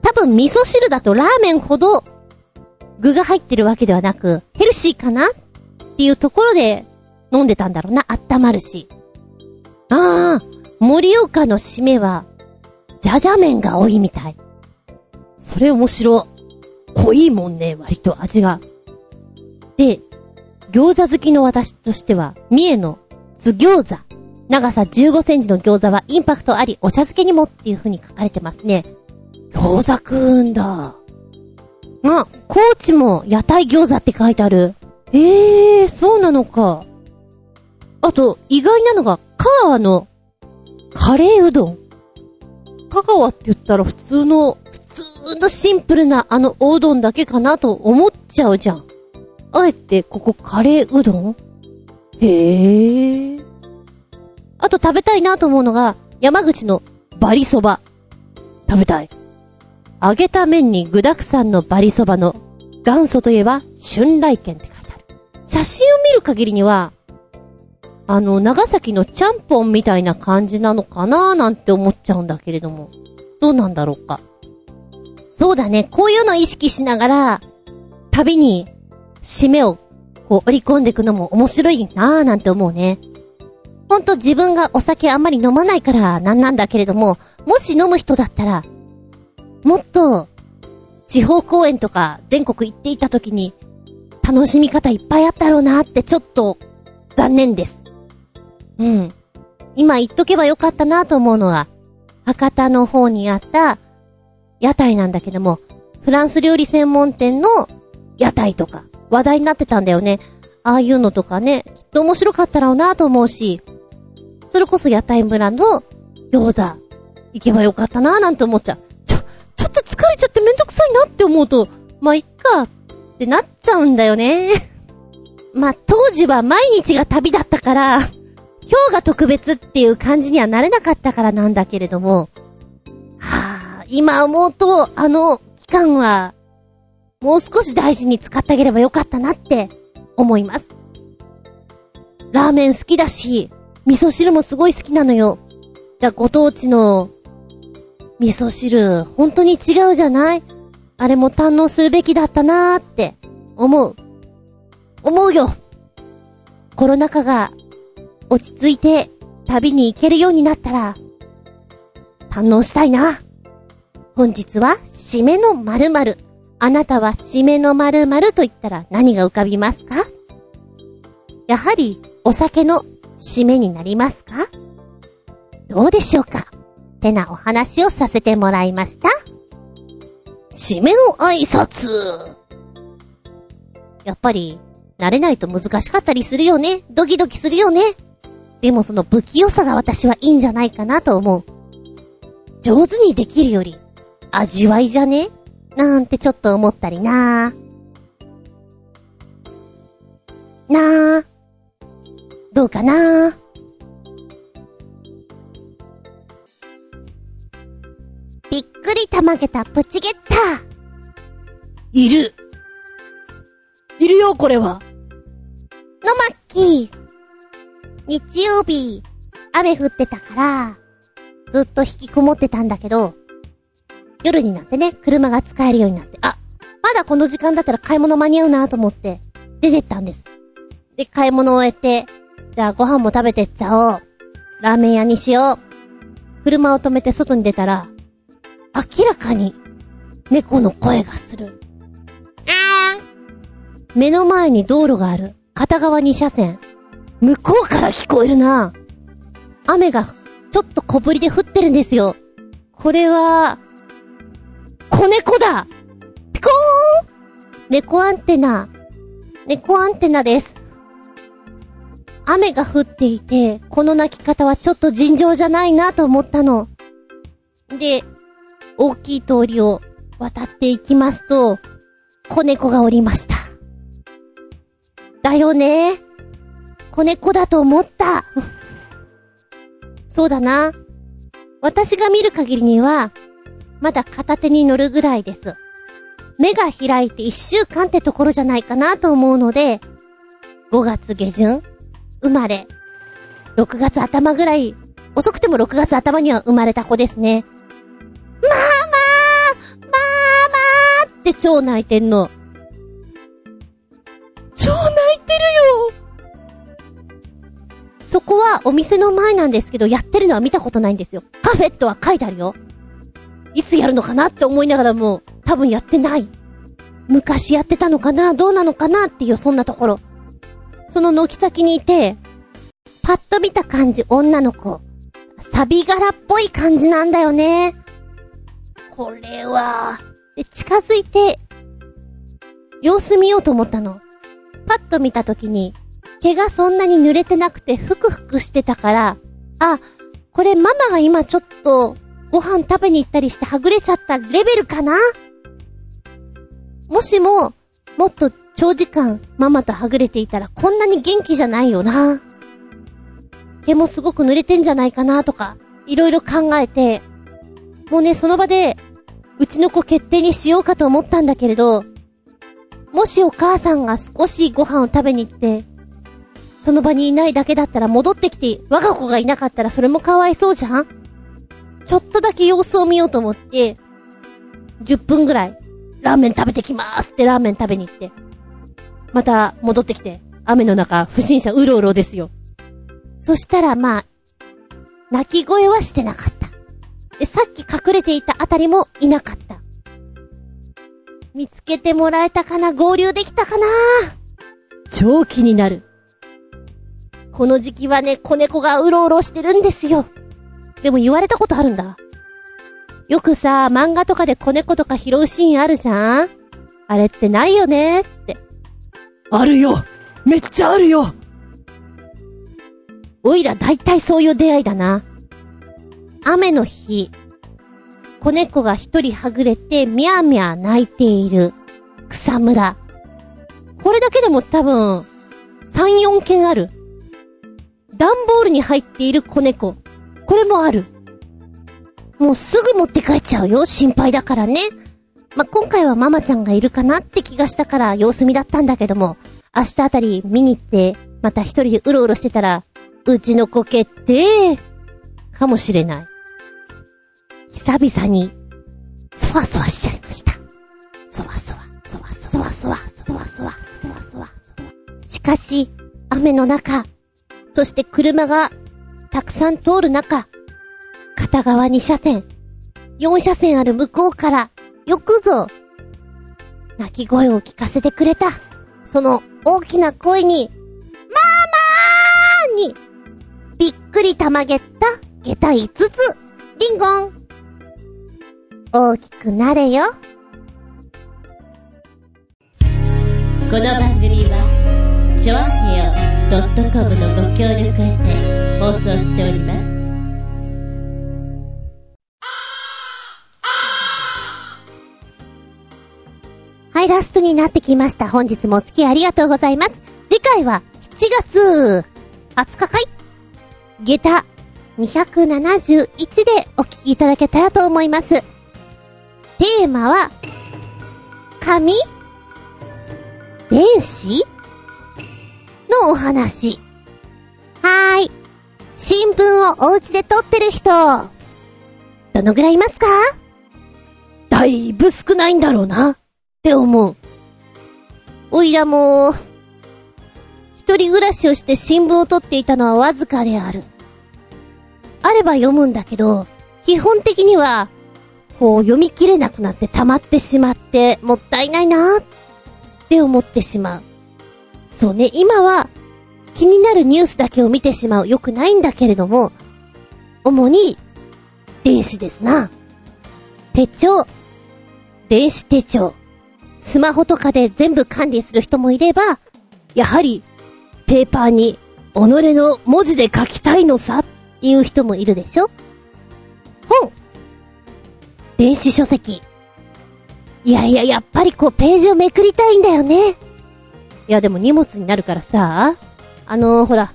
多分味噌汁だとラーメンほど具が入ってるわけではなく、ヘルシーかなっっていうところで飲んでたんだろうな。温まるし。ああ、盛岡の締めは、じゃじゃ麺が多いみたい。それ面白。濃いもんね、割と味が。で、餃子好きの私としては、三重の津餃子。長さ15センチの餃子はインパクトあり、お茶漬けにもっていう風に書かれてますね。餃子食うんだ。あ、高知も屋台餃子って書いてある。ええー、そうなのか。あと、意外なのが、香川のカレーうどん。香川って言ったら普通の、普通のシンプルなあのおうどんだけかなと思っちゃうじゃん。あえてここカレーうどん？へえ。あと食べたいなと思うのが、山口のバリそば。食べたい。揚げた麺に具沢山のバリそばの元祖といえば春来軒って書いてある。写真を見る限りには、あの、長崎のちゃんぽんみたいな感じなのかなーなんて思っちゃうんだけれども。どうなんだろうか。そうだね。こういうの意識しながら、旅に締めを、こう、織り込んでいくのも面白いなぁなんて思うね。ほんと自分がお酒あんまり飲まないからなんなんだけれども、もし飲む人だったら、もっと、地方公演とか全国行っていた時に、楽しみ方いっぱいあったろうなってちょっと、残念です。うん。今言っとけばよかったなと思うのは、博多の方にあった屋台なんだけども、フランス料理専門店の屋台とか話題になってたんだよね。ああいうのとかね、きっと面白かったろうなと思うし、それこそ屋台村の餃子、行けばよかったななんて思っちゃう。ちょ、ちょっと疲れちゃってめんどくさいなって思うと、まあ、いっかってなっちゃうんだよね。まあ、当時は毎日が旅だったから、今日が特別っていう感じにはなれなかったからなんだけれども、はあ、今思うと、あの期間は、もう少し大事に使ってあげればよかったなって思います。ラーメン好きだし、味噌汁もすごい好きなのよ。じゃ、ご当地の味噌汁、本当に違うじゃない？あれも堪能するべきだったなーって思う。思うよコロナ禍が落ち着いて旅に行けるようになったら、堪能したいな。本日は、締めの〇〇。あなたは締めの〇〇と言ったら何が浮かびますか？やはり、お酒の締めになりますか？どうでしょうか？てなお話をさせてもらいました。締めの挨拶。やっぱり、慣れないと難しかったりするよね。ドキドキするよね。でもその不器用さが私はいいんじゃないかなと思う。上手にできるより、味わいじゃね？なんてちょっと思ったりななー。どうかな？くりたまげたプチゲッター。いる。いるよ、これは。のまっきー。日曜日、雨降ってたから、ずっと引きこもってたんだけど、夜になってね、車が使えるようになって、あ、まだこの時間だったら買い物間に合うなと思って、出てったんです。で、買い物を終えて、じゃあご飯も食べてっちゃおう。ラーメン屋にしよう。車を止めて外に出たら、明らかに、猫の声がする。目の前に道路がある。片側2車線。向こうから聞こえるな。雨がちょっと小降りで降ってるんですよ。これは、子猫だピコーン猫アンテナ。猫アンテナです。雨が降っていて、この鳴き方はちょっと尋常じゃないなと思ったの。で、大きい通りを渡っていきますと、子猫がおりました。だよね子猫だと思った。そうだな。私が見る限りには、まだ片手に乗るぐらいです。目が開いて一週間ってところじゃないかなと思うので、5月下旬生まれ、6月頭ぐらい、遅くても6月頭には生まれた子ですね。ママーマーマーって超泣いてんの。超泣いてるよそこはお店の前なんですけど、やってるのは見たことないんですよ。カフェとは書いてあるよ。いつやるのかなって思いながらも、多分やってない。昔やってたのかなどうなのかなっていう、そんなところ。その軒先にいて、パッと見た感じ、女の子。サビ柄っぽい感じなんだよね。これは、で、近づいて、様子見ようと思ったの。パッと見た時に、毛がそんなに濡れてなくてふくふくしてたから、あ、これママが今ちょっとご飯食べに行ったりしてはぐれちゃったレベルかな？もしも、もっと長時間ママとはぐれていたらこんなに元気じゃないよな。毛もすごく濡れてんじゃないかなとか、いろいろ考えて、もうね、その場で、うちの子決定にしようかと思ったんだけれど、もしお母さんが少しご飯を食べに行って、その場にいないだけだったら戻ってきて、我が子がいなかったらそれもかわいそうじゃん?ちょっとだけ様子を見ようと思って、10分ぐらい、ラーメン食べてきまーすってラーメン食べに行って。また戻ってきて、雨の中、不審者うろうろですよ。そしたらまあ、泣き声はしてなかった。で、さっき隠れていたあたりもいなかった。見つけてもらえたかな？合流できたかな？超気になる。この時期はね、子猫がうろうろしてるんですよ。でも言われたことあるんだ。よくさ、漫画とかで子猫とか拾うシーンあるじゃん？あれってないよね？って。あるよめっちゃあるよおいら大体そういう出会いだな。雨の日、子猫が一人はぐれて、みゃーみゃー泣いている草むら。これだけでも多分、3、4件ある。段ボールに入っている子猫。これもある。もうすぐ持って帰っちゃうよ。心配だからね。まあ、今回はママちゃんがいるかなって気がしたから様子見だったんだけども、明日あたり見に行って、また一人でうろうろしてたら、うちの子決定かもしれない。久々に、そわそわしちゃいました。そわそわ、そわそわ、そわそわ、そわそわ、そわそわ。しかし、雨の中、そして車がたくさん通る中、片側2車線、4車線ある向こうから、よくぞ、泣き声を聞かせてくれた。その大きな声に、ママーに、びっくりたまげった、下駄5つ、リンゴン。大きくなれよ。この番組はチョアヘオ .com のご協力へて放送しておりますはい、ラストになってきました。本日もお付き合いありがとうございます。次回は7月20日かい下駄271でお聞きいただけたらと思います。テーマは、紙電子？のお話。はーい。新聞をお家で撮ってる人、どのぐらいいますか？だいぶ少ないんだろうな。って思う。おいらも、一人暮らしをして新聞を取っていたのはわずかである。あれば読むんだけど、基本的には、こう読み切れなくなって溜まってしまって、もったいないなって思ってしまう。そうね、今は、気になるニュースだけを見てしまう。よくないんだけれども、主に、電子ですな。手帳、電子手帳。スマホとかで全部管理する人もいれば、やはり、ペーパーに、己の文字で書きたいのさって。いう人もいるでしょ？本電子書籍。いやいや、やっぱりこうページをめくりたいんだよね。いや、でも荷物になるからさ、あのー、ほら、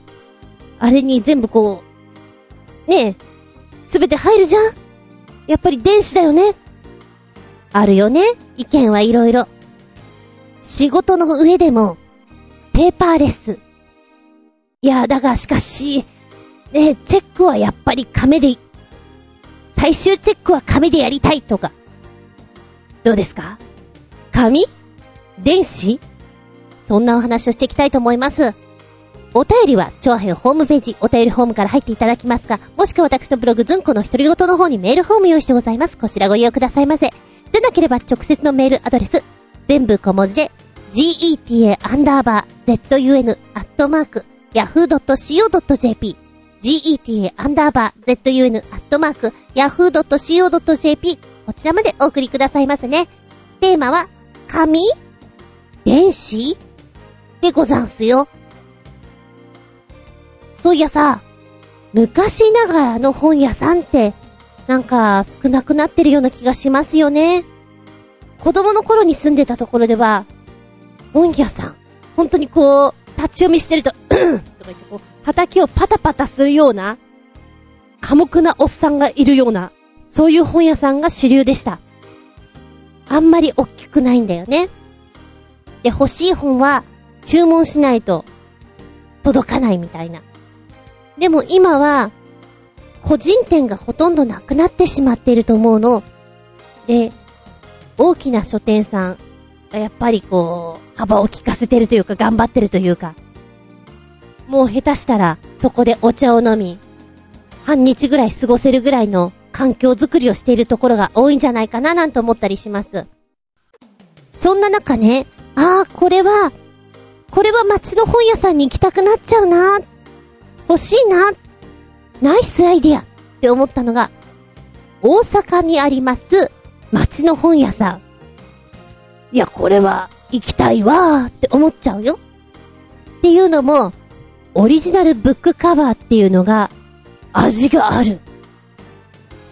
あれに全部こう、ねえ、すべて入るじゃんやっぱり電子だよねあるよね意見はいろいろ。仕事の上でも、ペーパーレス。いや、だがしかし、ねえ、チェックはやっぱり紙で、最終チェックは紙でやりたいとか。どうですか？紙？電子？そんなお話をしていきたいと思います。お便りは、超平ホームページ、お便りホームから入っていただきますか、もしくは私のブログ、ズンコの独り言の方にメールフォーム用意してございます。こちらご利用くださいませ。でなければ直接のメールアドレス、全部小文字で、geta アンダーバー zun@yahoo.co.jp geta アンダーバー zun アットマーク yahoo.co.jp こちらまでお送りくださいませね。テーマは、紙？電子？でござんすよ。そういやさ、昔ながらの本屋さんって、なんか少なくなってるような気がしますよね。子供の頃に住んでたところでは、本屋さん、本当にこう、立ち読みしてると、とか言ってこう、畑をパタパタするような、寡黙なおっさんがいるような、そういう本屋さんが主流でした。あんまり大きくないんだよね。で、欲しい本は、注文しないと、届かないみたいな。でも今は、個人店がほとんどなくなってしまっていると思うの。で、大きな書店さんがやっぱりこう、幅を利かせてるというか、頑張ってるというか。もう下手したら、そこでお茶を飲み、半日ぐらい過ごせるぐらいの環境づくりをしているところが多いんじゃないかななんて思ったりします。そんな中ね、ああ、これは、これは街の本屋さんに行きたくなっちゃうな。欲しいな。ナイスアイディアって思ったのが、大阪にあります街の本屋さん。いや、これは行きたいわーって思っちゃうよ。っていうのも、オリジナルブックカバーっていうのが味がある。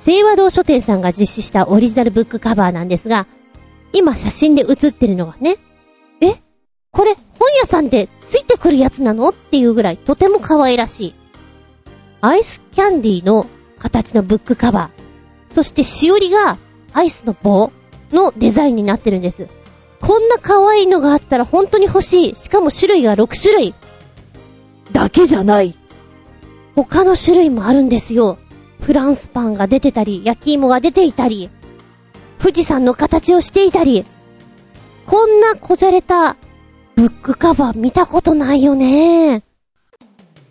清和堂書店さんが実施したオリジナルブックカバーなんですが、今写真で写ってるのがね、え？これ本屋さんでついてくるやつなの？っていうぐらいとても可愛らしい。アイスキャンディーの形のブックカバー。そしてしおりがアイスの棒のデザインになってるんです。こんな可愛いのがあったら本当に欲しい。しかも種類が6種類。だけじゃない。他の種類もあるんですよ。フランスパンが出てたり、焼き芋が出ていたり、富士山の形をしていたり、こんなこじゃれたブックカバー見たことないよね。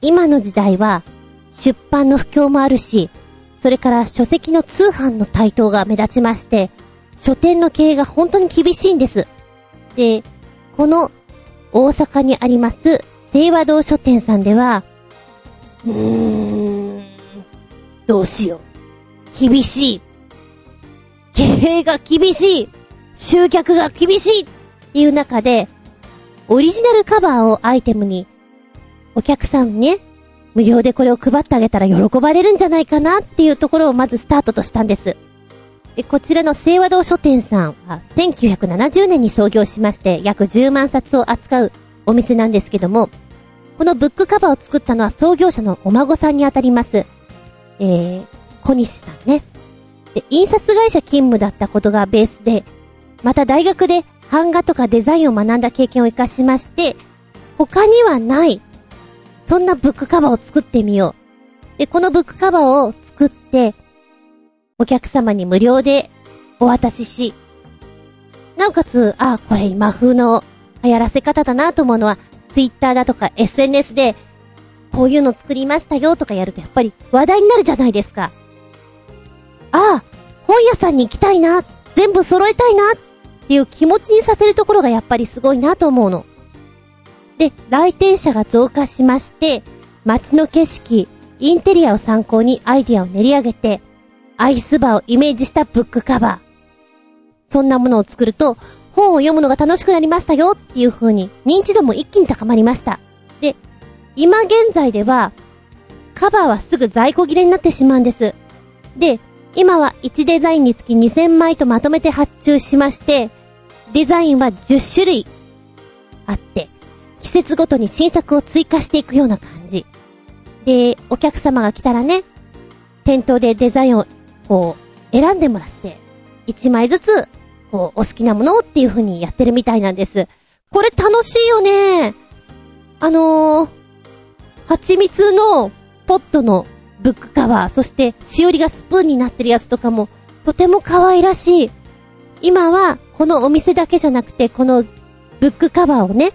今の時代は出版の不況もあるし、それから書籍の通販の台頭が目立ちまして、書店の経営が本当に厳しいんです。で、この大阪にあります清和堂書店さんでは、うーん、どうしよう。厳しい。経営が厳しい。集客が厳しいっていう中で、オリジナルカバーをアイテムに、お客さんにね、無料でこれを配ってあげたら喜ばれるんじゃないかなっていうところをまずスタートとしたんです。で、こちらの清和堂書店さんは1970年に創業しまして約10万冊を扱うお店なんですけども、このブックカバーを作ったのは創業者のお孫さんにあたります。えー、小西さんね。で、印刷会社勤務だったことがベースで、また大学で版画とかデザインを学んだ経験を活かしまして、他にはない、そんなブックカバーを作ってみよう。で、このブックカバーを作って、お客様に無料でお渡しし、なおかつ、あ、これ今風の流行らせ方だなと思うのは、ツイッターだとか SNS で、こういうの作りましたよとかやるとやっぱり話題になるじゃないですか。ああ、本屋さんに行きたいな、全部揃えたいなっていう気持ちにさせるところがやっぱりすごいなと思うの。で、来店者が増加しまして、街の景色、インテリアを参考にアイディアを練り上げて、アイスバーをイメージしたブックカバー。そんなものを作ると、本を読むのが楽しくなりましたよっていう風に認知度も一気に高まりました。で、今現在では、カバーはすぐ在庫切れになってしまうんです。で、今は1デザインにつき2000枚とまとめて発注しまして、デザインは10種類あって、季節ごとに新作を追加していくような感じ。で、お客様が来たらね、店頭でデザインをこう選んでもらって、1枚ずつこう、お好きなものっていう風にやってるみたいなんです。これ楽しいよねあのー、蜂蜜のポットのブックカバー、そしてしおりがスプーンになってるやつとかも、とても可愛らしい。今は、このお店だけじゃなくて、このブックカバーをね、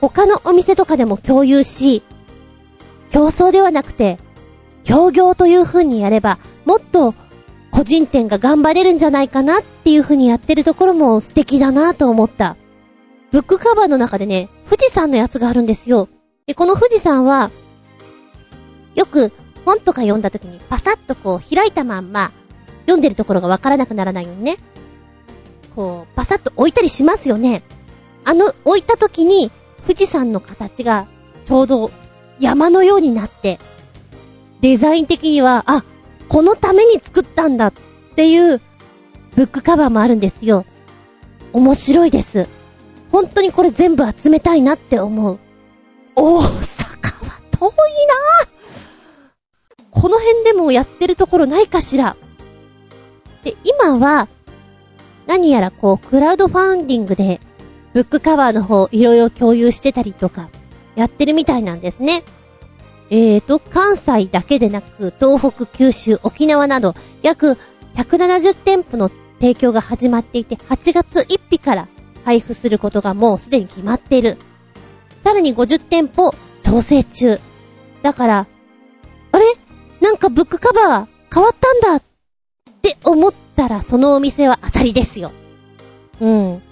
他のお店とかでも共有し、競争ではなくて、協業という風にやれば、もっと個人店が頑張れるんじゃないかなっていう風にやってるところも素敵だなと思った。ブックカバーの中でね、富士山のやつがあるんですよ。で、この富士山は、よく本とか読んだ時にパサッとこう開いたまんま読んでるところがわからなくならないようにね。こう、パサッと置いたりしますよね。あの、置いた時に富士山の形がちょうど山のようになって、デザイン的には、あ、このために作ったんだっていうブックカバーもあるんですよ。面白いです。本当にこれ全部集めたいなって思う。大阪は遠いなこの辺でもやってるところないかしら。で、今は、何やらこう、クラウドファンディングで、ブックカバーの方いろいろ共有してたりとか、やってるみたいなんですね。えーと、関西だけでなく、東北、九州、沖縄など、約170店舗の提供が始まっていて、8月1日から配布することがもうすでに決まっている。さらに50店舗調整中。だから、あれ？なんかブックカバー変わったんだって思ったらそのお店は当たりですよ。うん。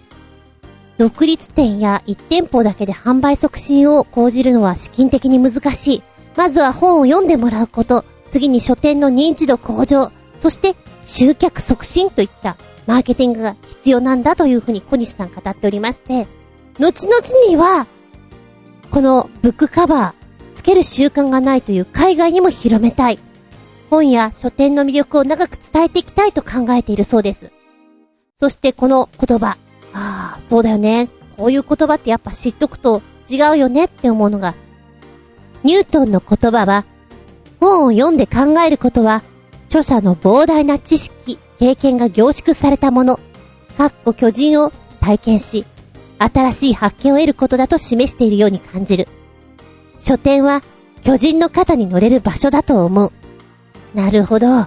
独立店や1店舗だけで販売促進を講じるのは資金的に難しい。まずは本を読んでもらうこと、次に書店の認知度向上、そして集客促進といったマーケティングが必要なんだというふうに小西さん語っておりまして、後々には、このブックカバー、つける習慣がないという海外にも広めたい。本や書店の魅力を長く伝えていきたいと考えているそうです。そしてこの言葉。ああ、そうだよね。こういう言葉ってやっぱ知っとくと違うよねって思うのが、ニュートンの言葉は、本を読んで考えることは、著者の膨大な知識、経験が凝縮されたもの、かっこ巨人を体験し、新しい発見を得ることだと示しているように感じる。書店は巨人の肩に乗れる場所だと思う。なるほど。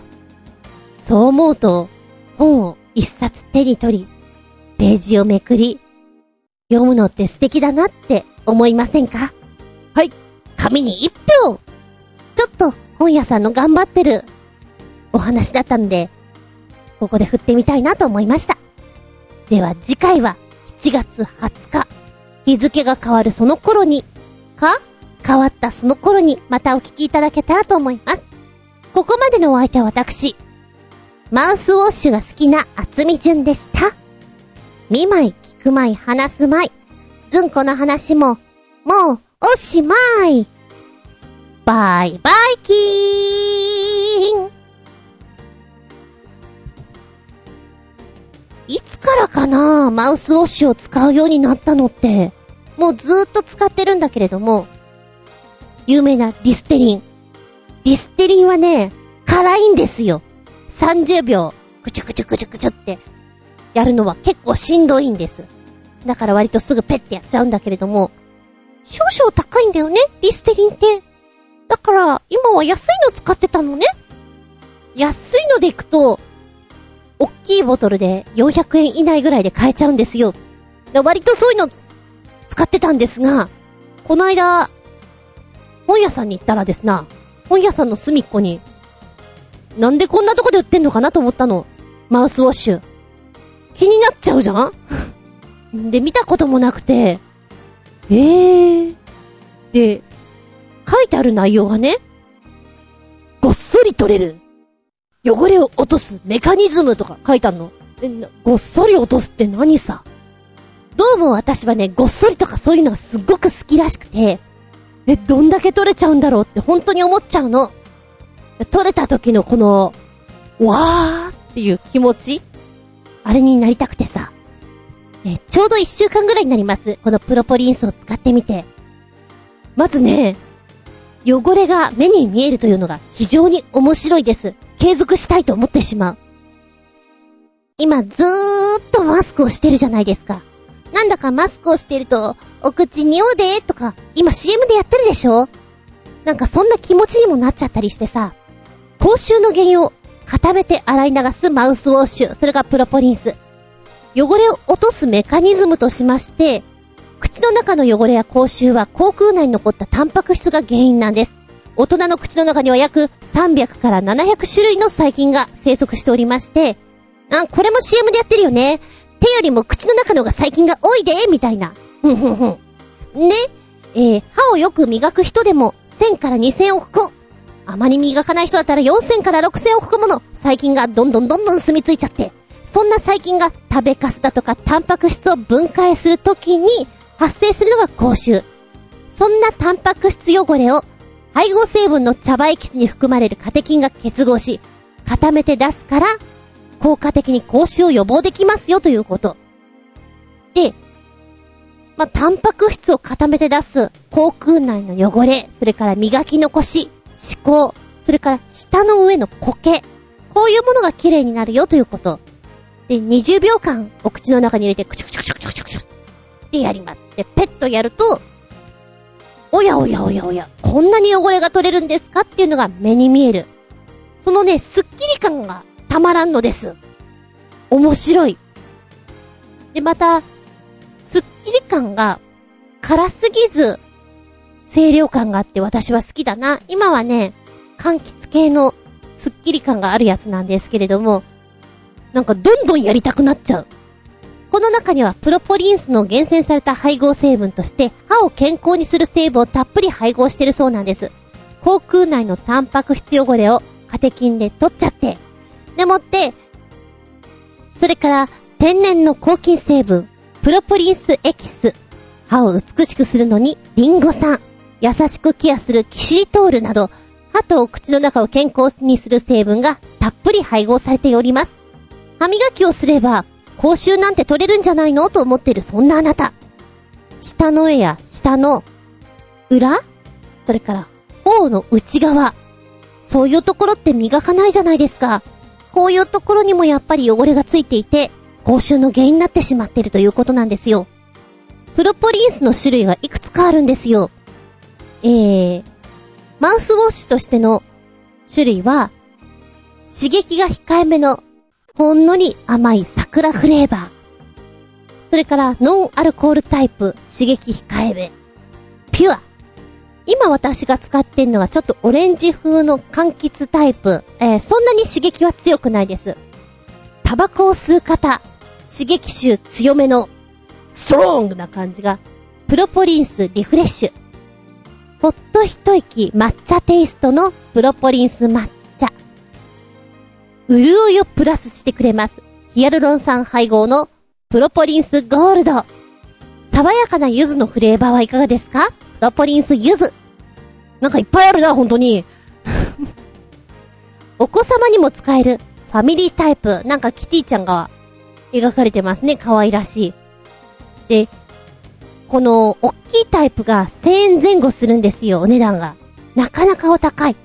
そう思うと、本を一冊手に取り、ページをめくり、読むのって素敵だなって思いませんか？はい。紙に一票ちょっと本屋さんの頑張ってるお話だったんで、ここで振ってみたいなと思いました。では次回は7月20日、日付が変わるその頃に、か変わったその頃にまたお聞きいただけたらと思います。ここまでのお相手は私、マウスウォッシュが好きな厚み順でした。見舞い、聞く舞い、話す舞い。ずんこの話も、もう、おしまい。バイバイキーンいつからかなマウスウォッシュを使うようになったのって。もうずーっと使ってるんだけれども、有名なリステリン。リステリンはね、辛いんですよ。30秒、ぐちゅぐちゅぐちゅぐちゅって、やるのは結構しんどいんです。だから割とすぐペッてやっちゃうんだけれども、少々高いんだよね、リステリンって。だから、今は安いの使ってたのね。安いのでいくと、大きいボトルで400円以内ぐらいで買えちゃうんですよ。割とそういうの使ってたんですが、この間、本屋さんに行ったらですな、本屋さんの隅っこに、なんでこんなとこで売ってんのかなと思ったの。マウスウォッシュ。気になっちゃうじゃん？で、見たこともなくて、えー。で、書いてある内容がね、ごっそり取れる。汚れを落とすメカニズムとか書いてあるの。ごっそり落とすって何さ？どうも私はね、ごっそりとかそういうのがすっごく好きらしくて、え、どんだけ取れちゃうんだろうって本当に思っちゃうの。取れた時のこの、わーっていう気持ちあれになりたくてさ。え、ちょうど一週間ぐらいになります。このプロポリンスを使ってみて。まずね、汚れが目に見えるというのが非常に面白いです。継続したいと思ってしまう。今ずーっとマスクをしてるじゃないですか。なんだかマスクをしてると、お口匂うでとか、今 CM でやってるでしょ？なんかそんな気持ちにもなっちゃったりしてさ、口臭の原因を固めて洗い流すマウスウォッシュ、それがプロポリンス。汚れを落とすメカニズムとしまして、口の中の汚れや口臭は口腔内に残ったタンパク質が原因なんです。大人の口の中には約300から700種類の細菌が生息しておりまして、あ、これも CM でやってるよね。手よりも口の中の方が細菌が多いで、みたいな。ふんふんふん。ね、えー、歯をよく磨く人でも1000から2000億個。あまり磨かない人だったら4000から6000億個もの細菌がどんどんどんどん住み着いちゃって、そんな細菌が食べかすだとかタンパク質を分解するときに発生するのが口臭。そんなタンパク質汚れを配合成分の茶葉エキスに含まれるカテキンが結合し、固めて出すから、効果的に口臭を予防できますよということ。で、まあ、タンパク質を固めて出す口腔内の汚れ、それから磨き残し、歯垢、それから舌の上の苔、こういうものが綺麗になるよということ。で、20秒間お口の中に入れて、クチュクチュクチュクチュクチュクチュってやります。で、ペットやると、おやおやおやおや、こんなに汚れが取れるんですかっていうのが目に見える。そのね、スッキリ感がたまらんのです。面白い。で、また、スッキリ感が辛すぎず、清涼感があって私は好きだな。今はね、柑橘系のスッキリ感があるやつなんですけれども、なんかどんどんやりたくなっちゃう。この中にはプロポリンスの厳選された配合成分として歯を健康にする成分をたっぷり配合してるそうなんです。口腔内のタンパク質汚れをカテキンで取っちゃって、でもって、それから天然の抗菌成分、プロポリンスエキス、歯を美しくするのにリンゴ酸、優しくケアするキシリトールなど、歯と口の中を健康にする成分がたっぷり配合されております。歯磨きをすれば、口臭なんて取れるんじゃないの？と思ってるそんなあなた。舌の上や舌の裏？それから、頬の内側。そういうところって磨かないじゃないですか。こういうところにもやっぱり汚れがついていて、口臭の原因になってしまってるということなんですよ。プロポリンスの種類がいくつかあるんですよ。えー、マウスウォッシュとしての種類は、刺激が控えめの、ほんのり甘い桜フレーバー。それから、ノンアルコールタイプ、刺激控えめ。ピュア。今私が使ってんのはちょっとオレンジ風の柑橘タイプ。えー、そんなに刺激は強くないです。タバコを吸う方、刺激臭強めの、ストロングな感じが、プロポリンスリフレッシュ。ほっと一息抹茶テイストのプロポリンス抹。潤いをプラスしてくれます。ヒアルロン酸配合のプロポリンスゴールド。爽やかな柚子のフレーバーはいかがですか？プロポリンス柚子。なんかいっぱいあるな、本当に。お子様にも使えるファミリータイプ。なんかキティちゃんが描かれてますね。可愛らしい。で、この、大きいタイプが1000円前後するんですよ、お値段が。なかなかお高い。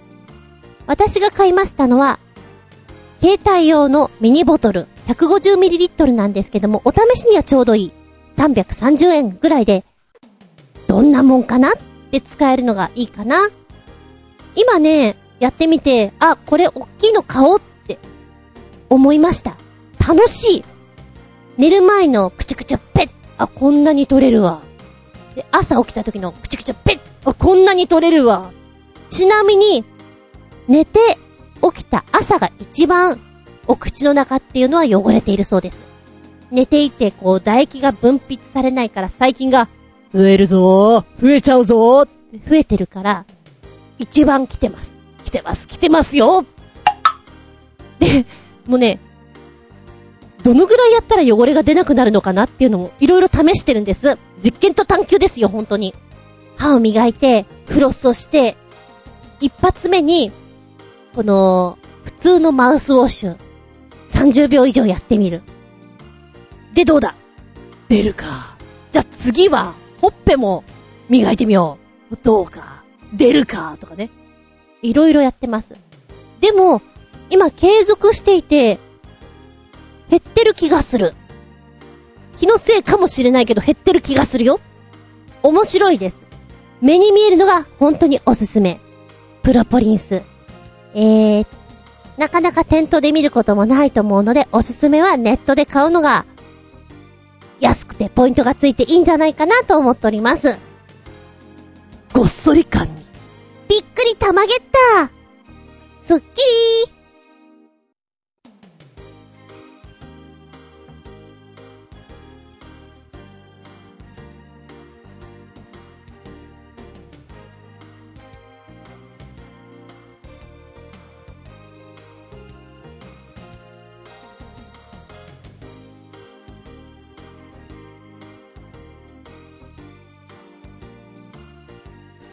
私が買いましたのは、携帯用のミニボトル、150ml なんですけども、お試しにはちょうどいい。330円ぐらいで、どんなもんかなって使えるのがいいかな。今ね、やってみて、あ、これ大きいの買おうって思いました。楽しい。寝る前のクチュクチュペッ。あ、こんなに取れるわ。で、朝起きた時のクチュクチュペッ。あ、こんなに取れるわ。ちなみに、寝て起きた朝が一番お口の中っていうのは汚れているそうです。寝ていて、こう、唾液が分泌されないから細菌が、増えるぞー、増えちゃうぞーって増えてるから、一番来てます。来てます、来てますよで、もうね、どのぐらいやったら汚れが出なくなるのかなっていうのもいろいろ試してるんです。実験と探求ですよ、本当に。歯を磨いて、フロスをして、一発目に、この、普通のマウスウォッシュ、30秒以上やってみる。で、どうだ？出るか。じゃあ次は、ほっぺも磨いてみよう。どうか。出るか。とかね。いろいろやってます。でも、今継続していて、減ってる気がする。気のせいかもしれないけど減ってる気がするよ。面白いです。目に見えるのが本当におすすめ。プロポリンス。えー、なかなか店頭で見ることもないと思うので、おすすめはネットで買うのが、安くてポイントがついていいんじゃないかなと思っております。ごっそり感に。びっくりたまげったすっきりー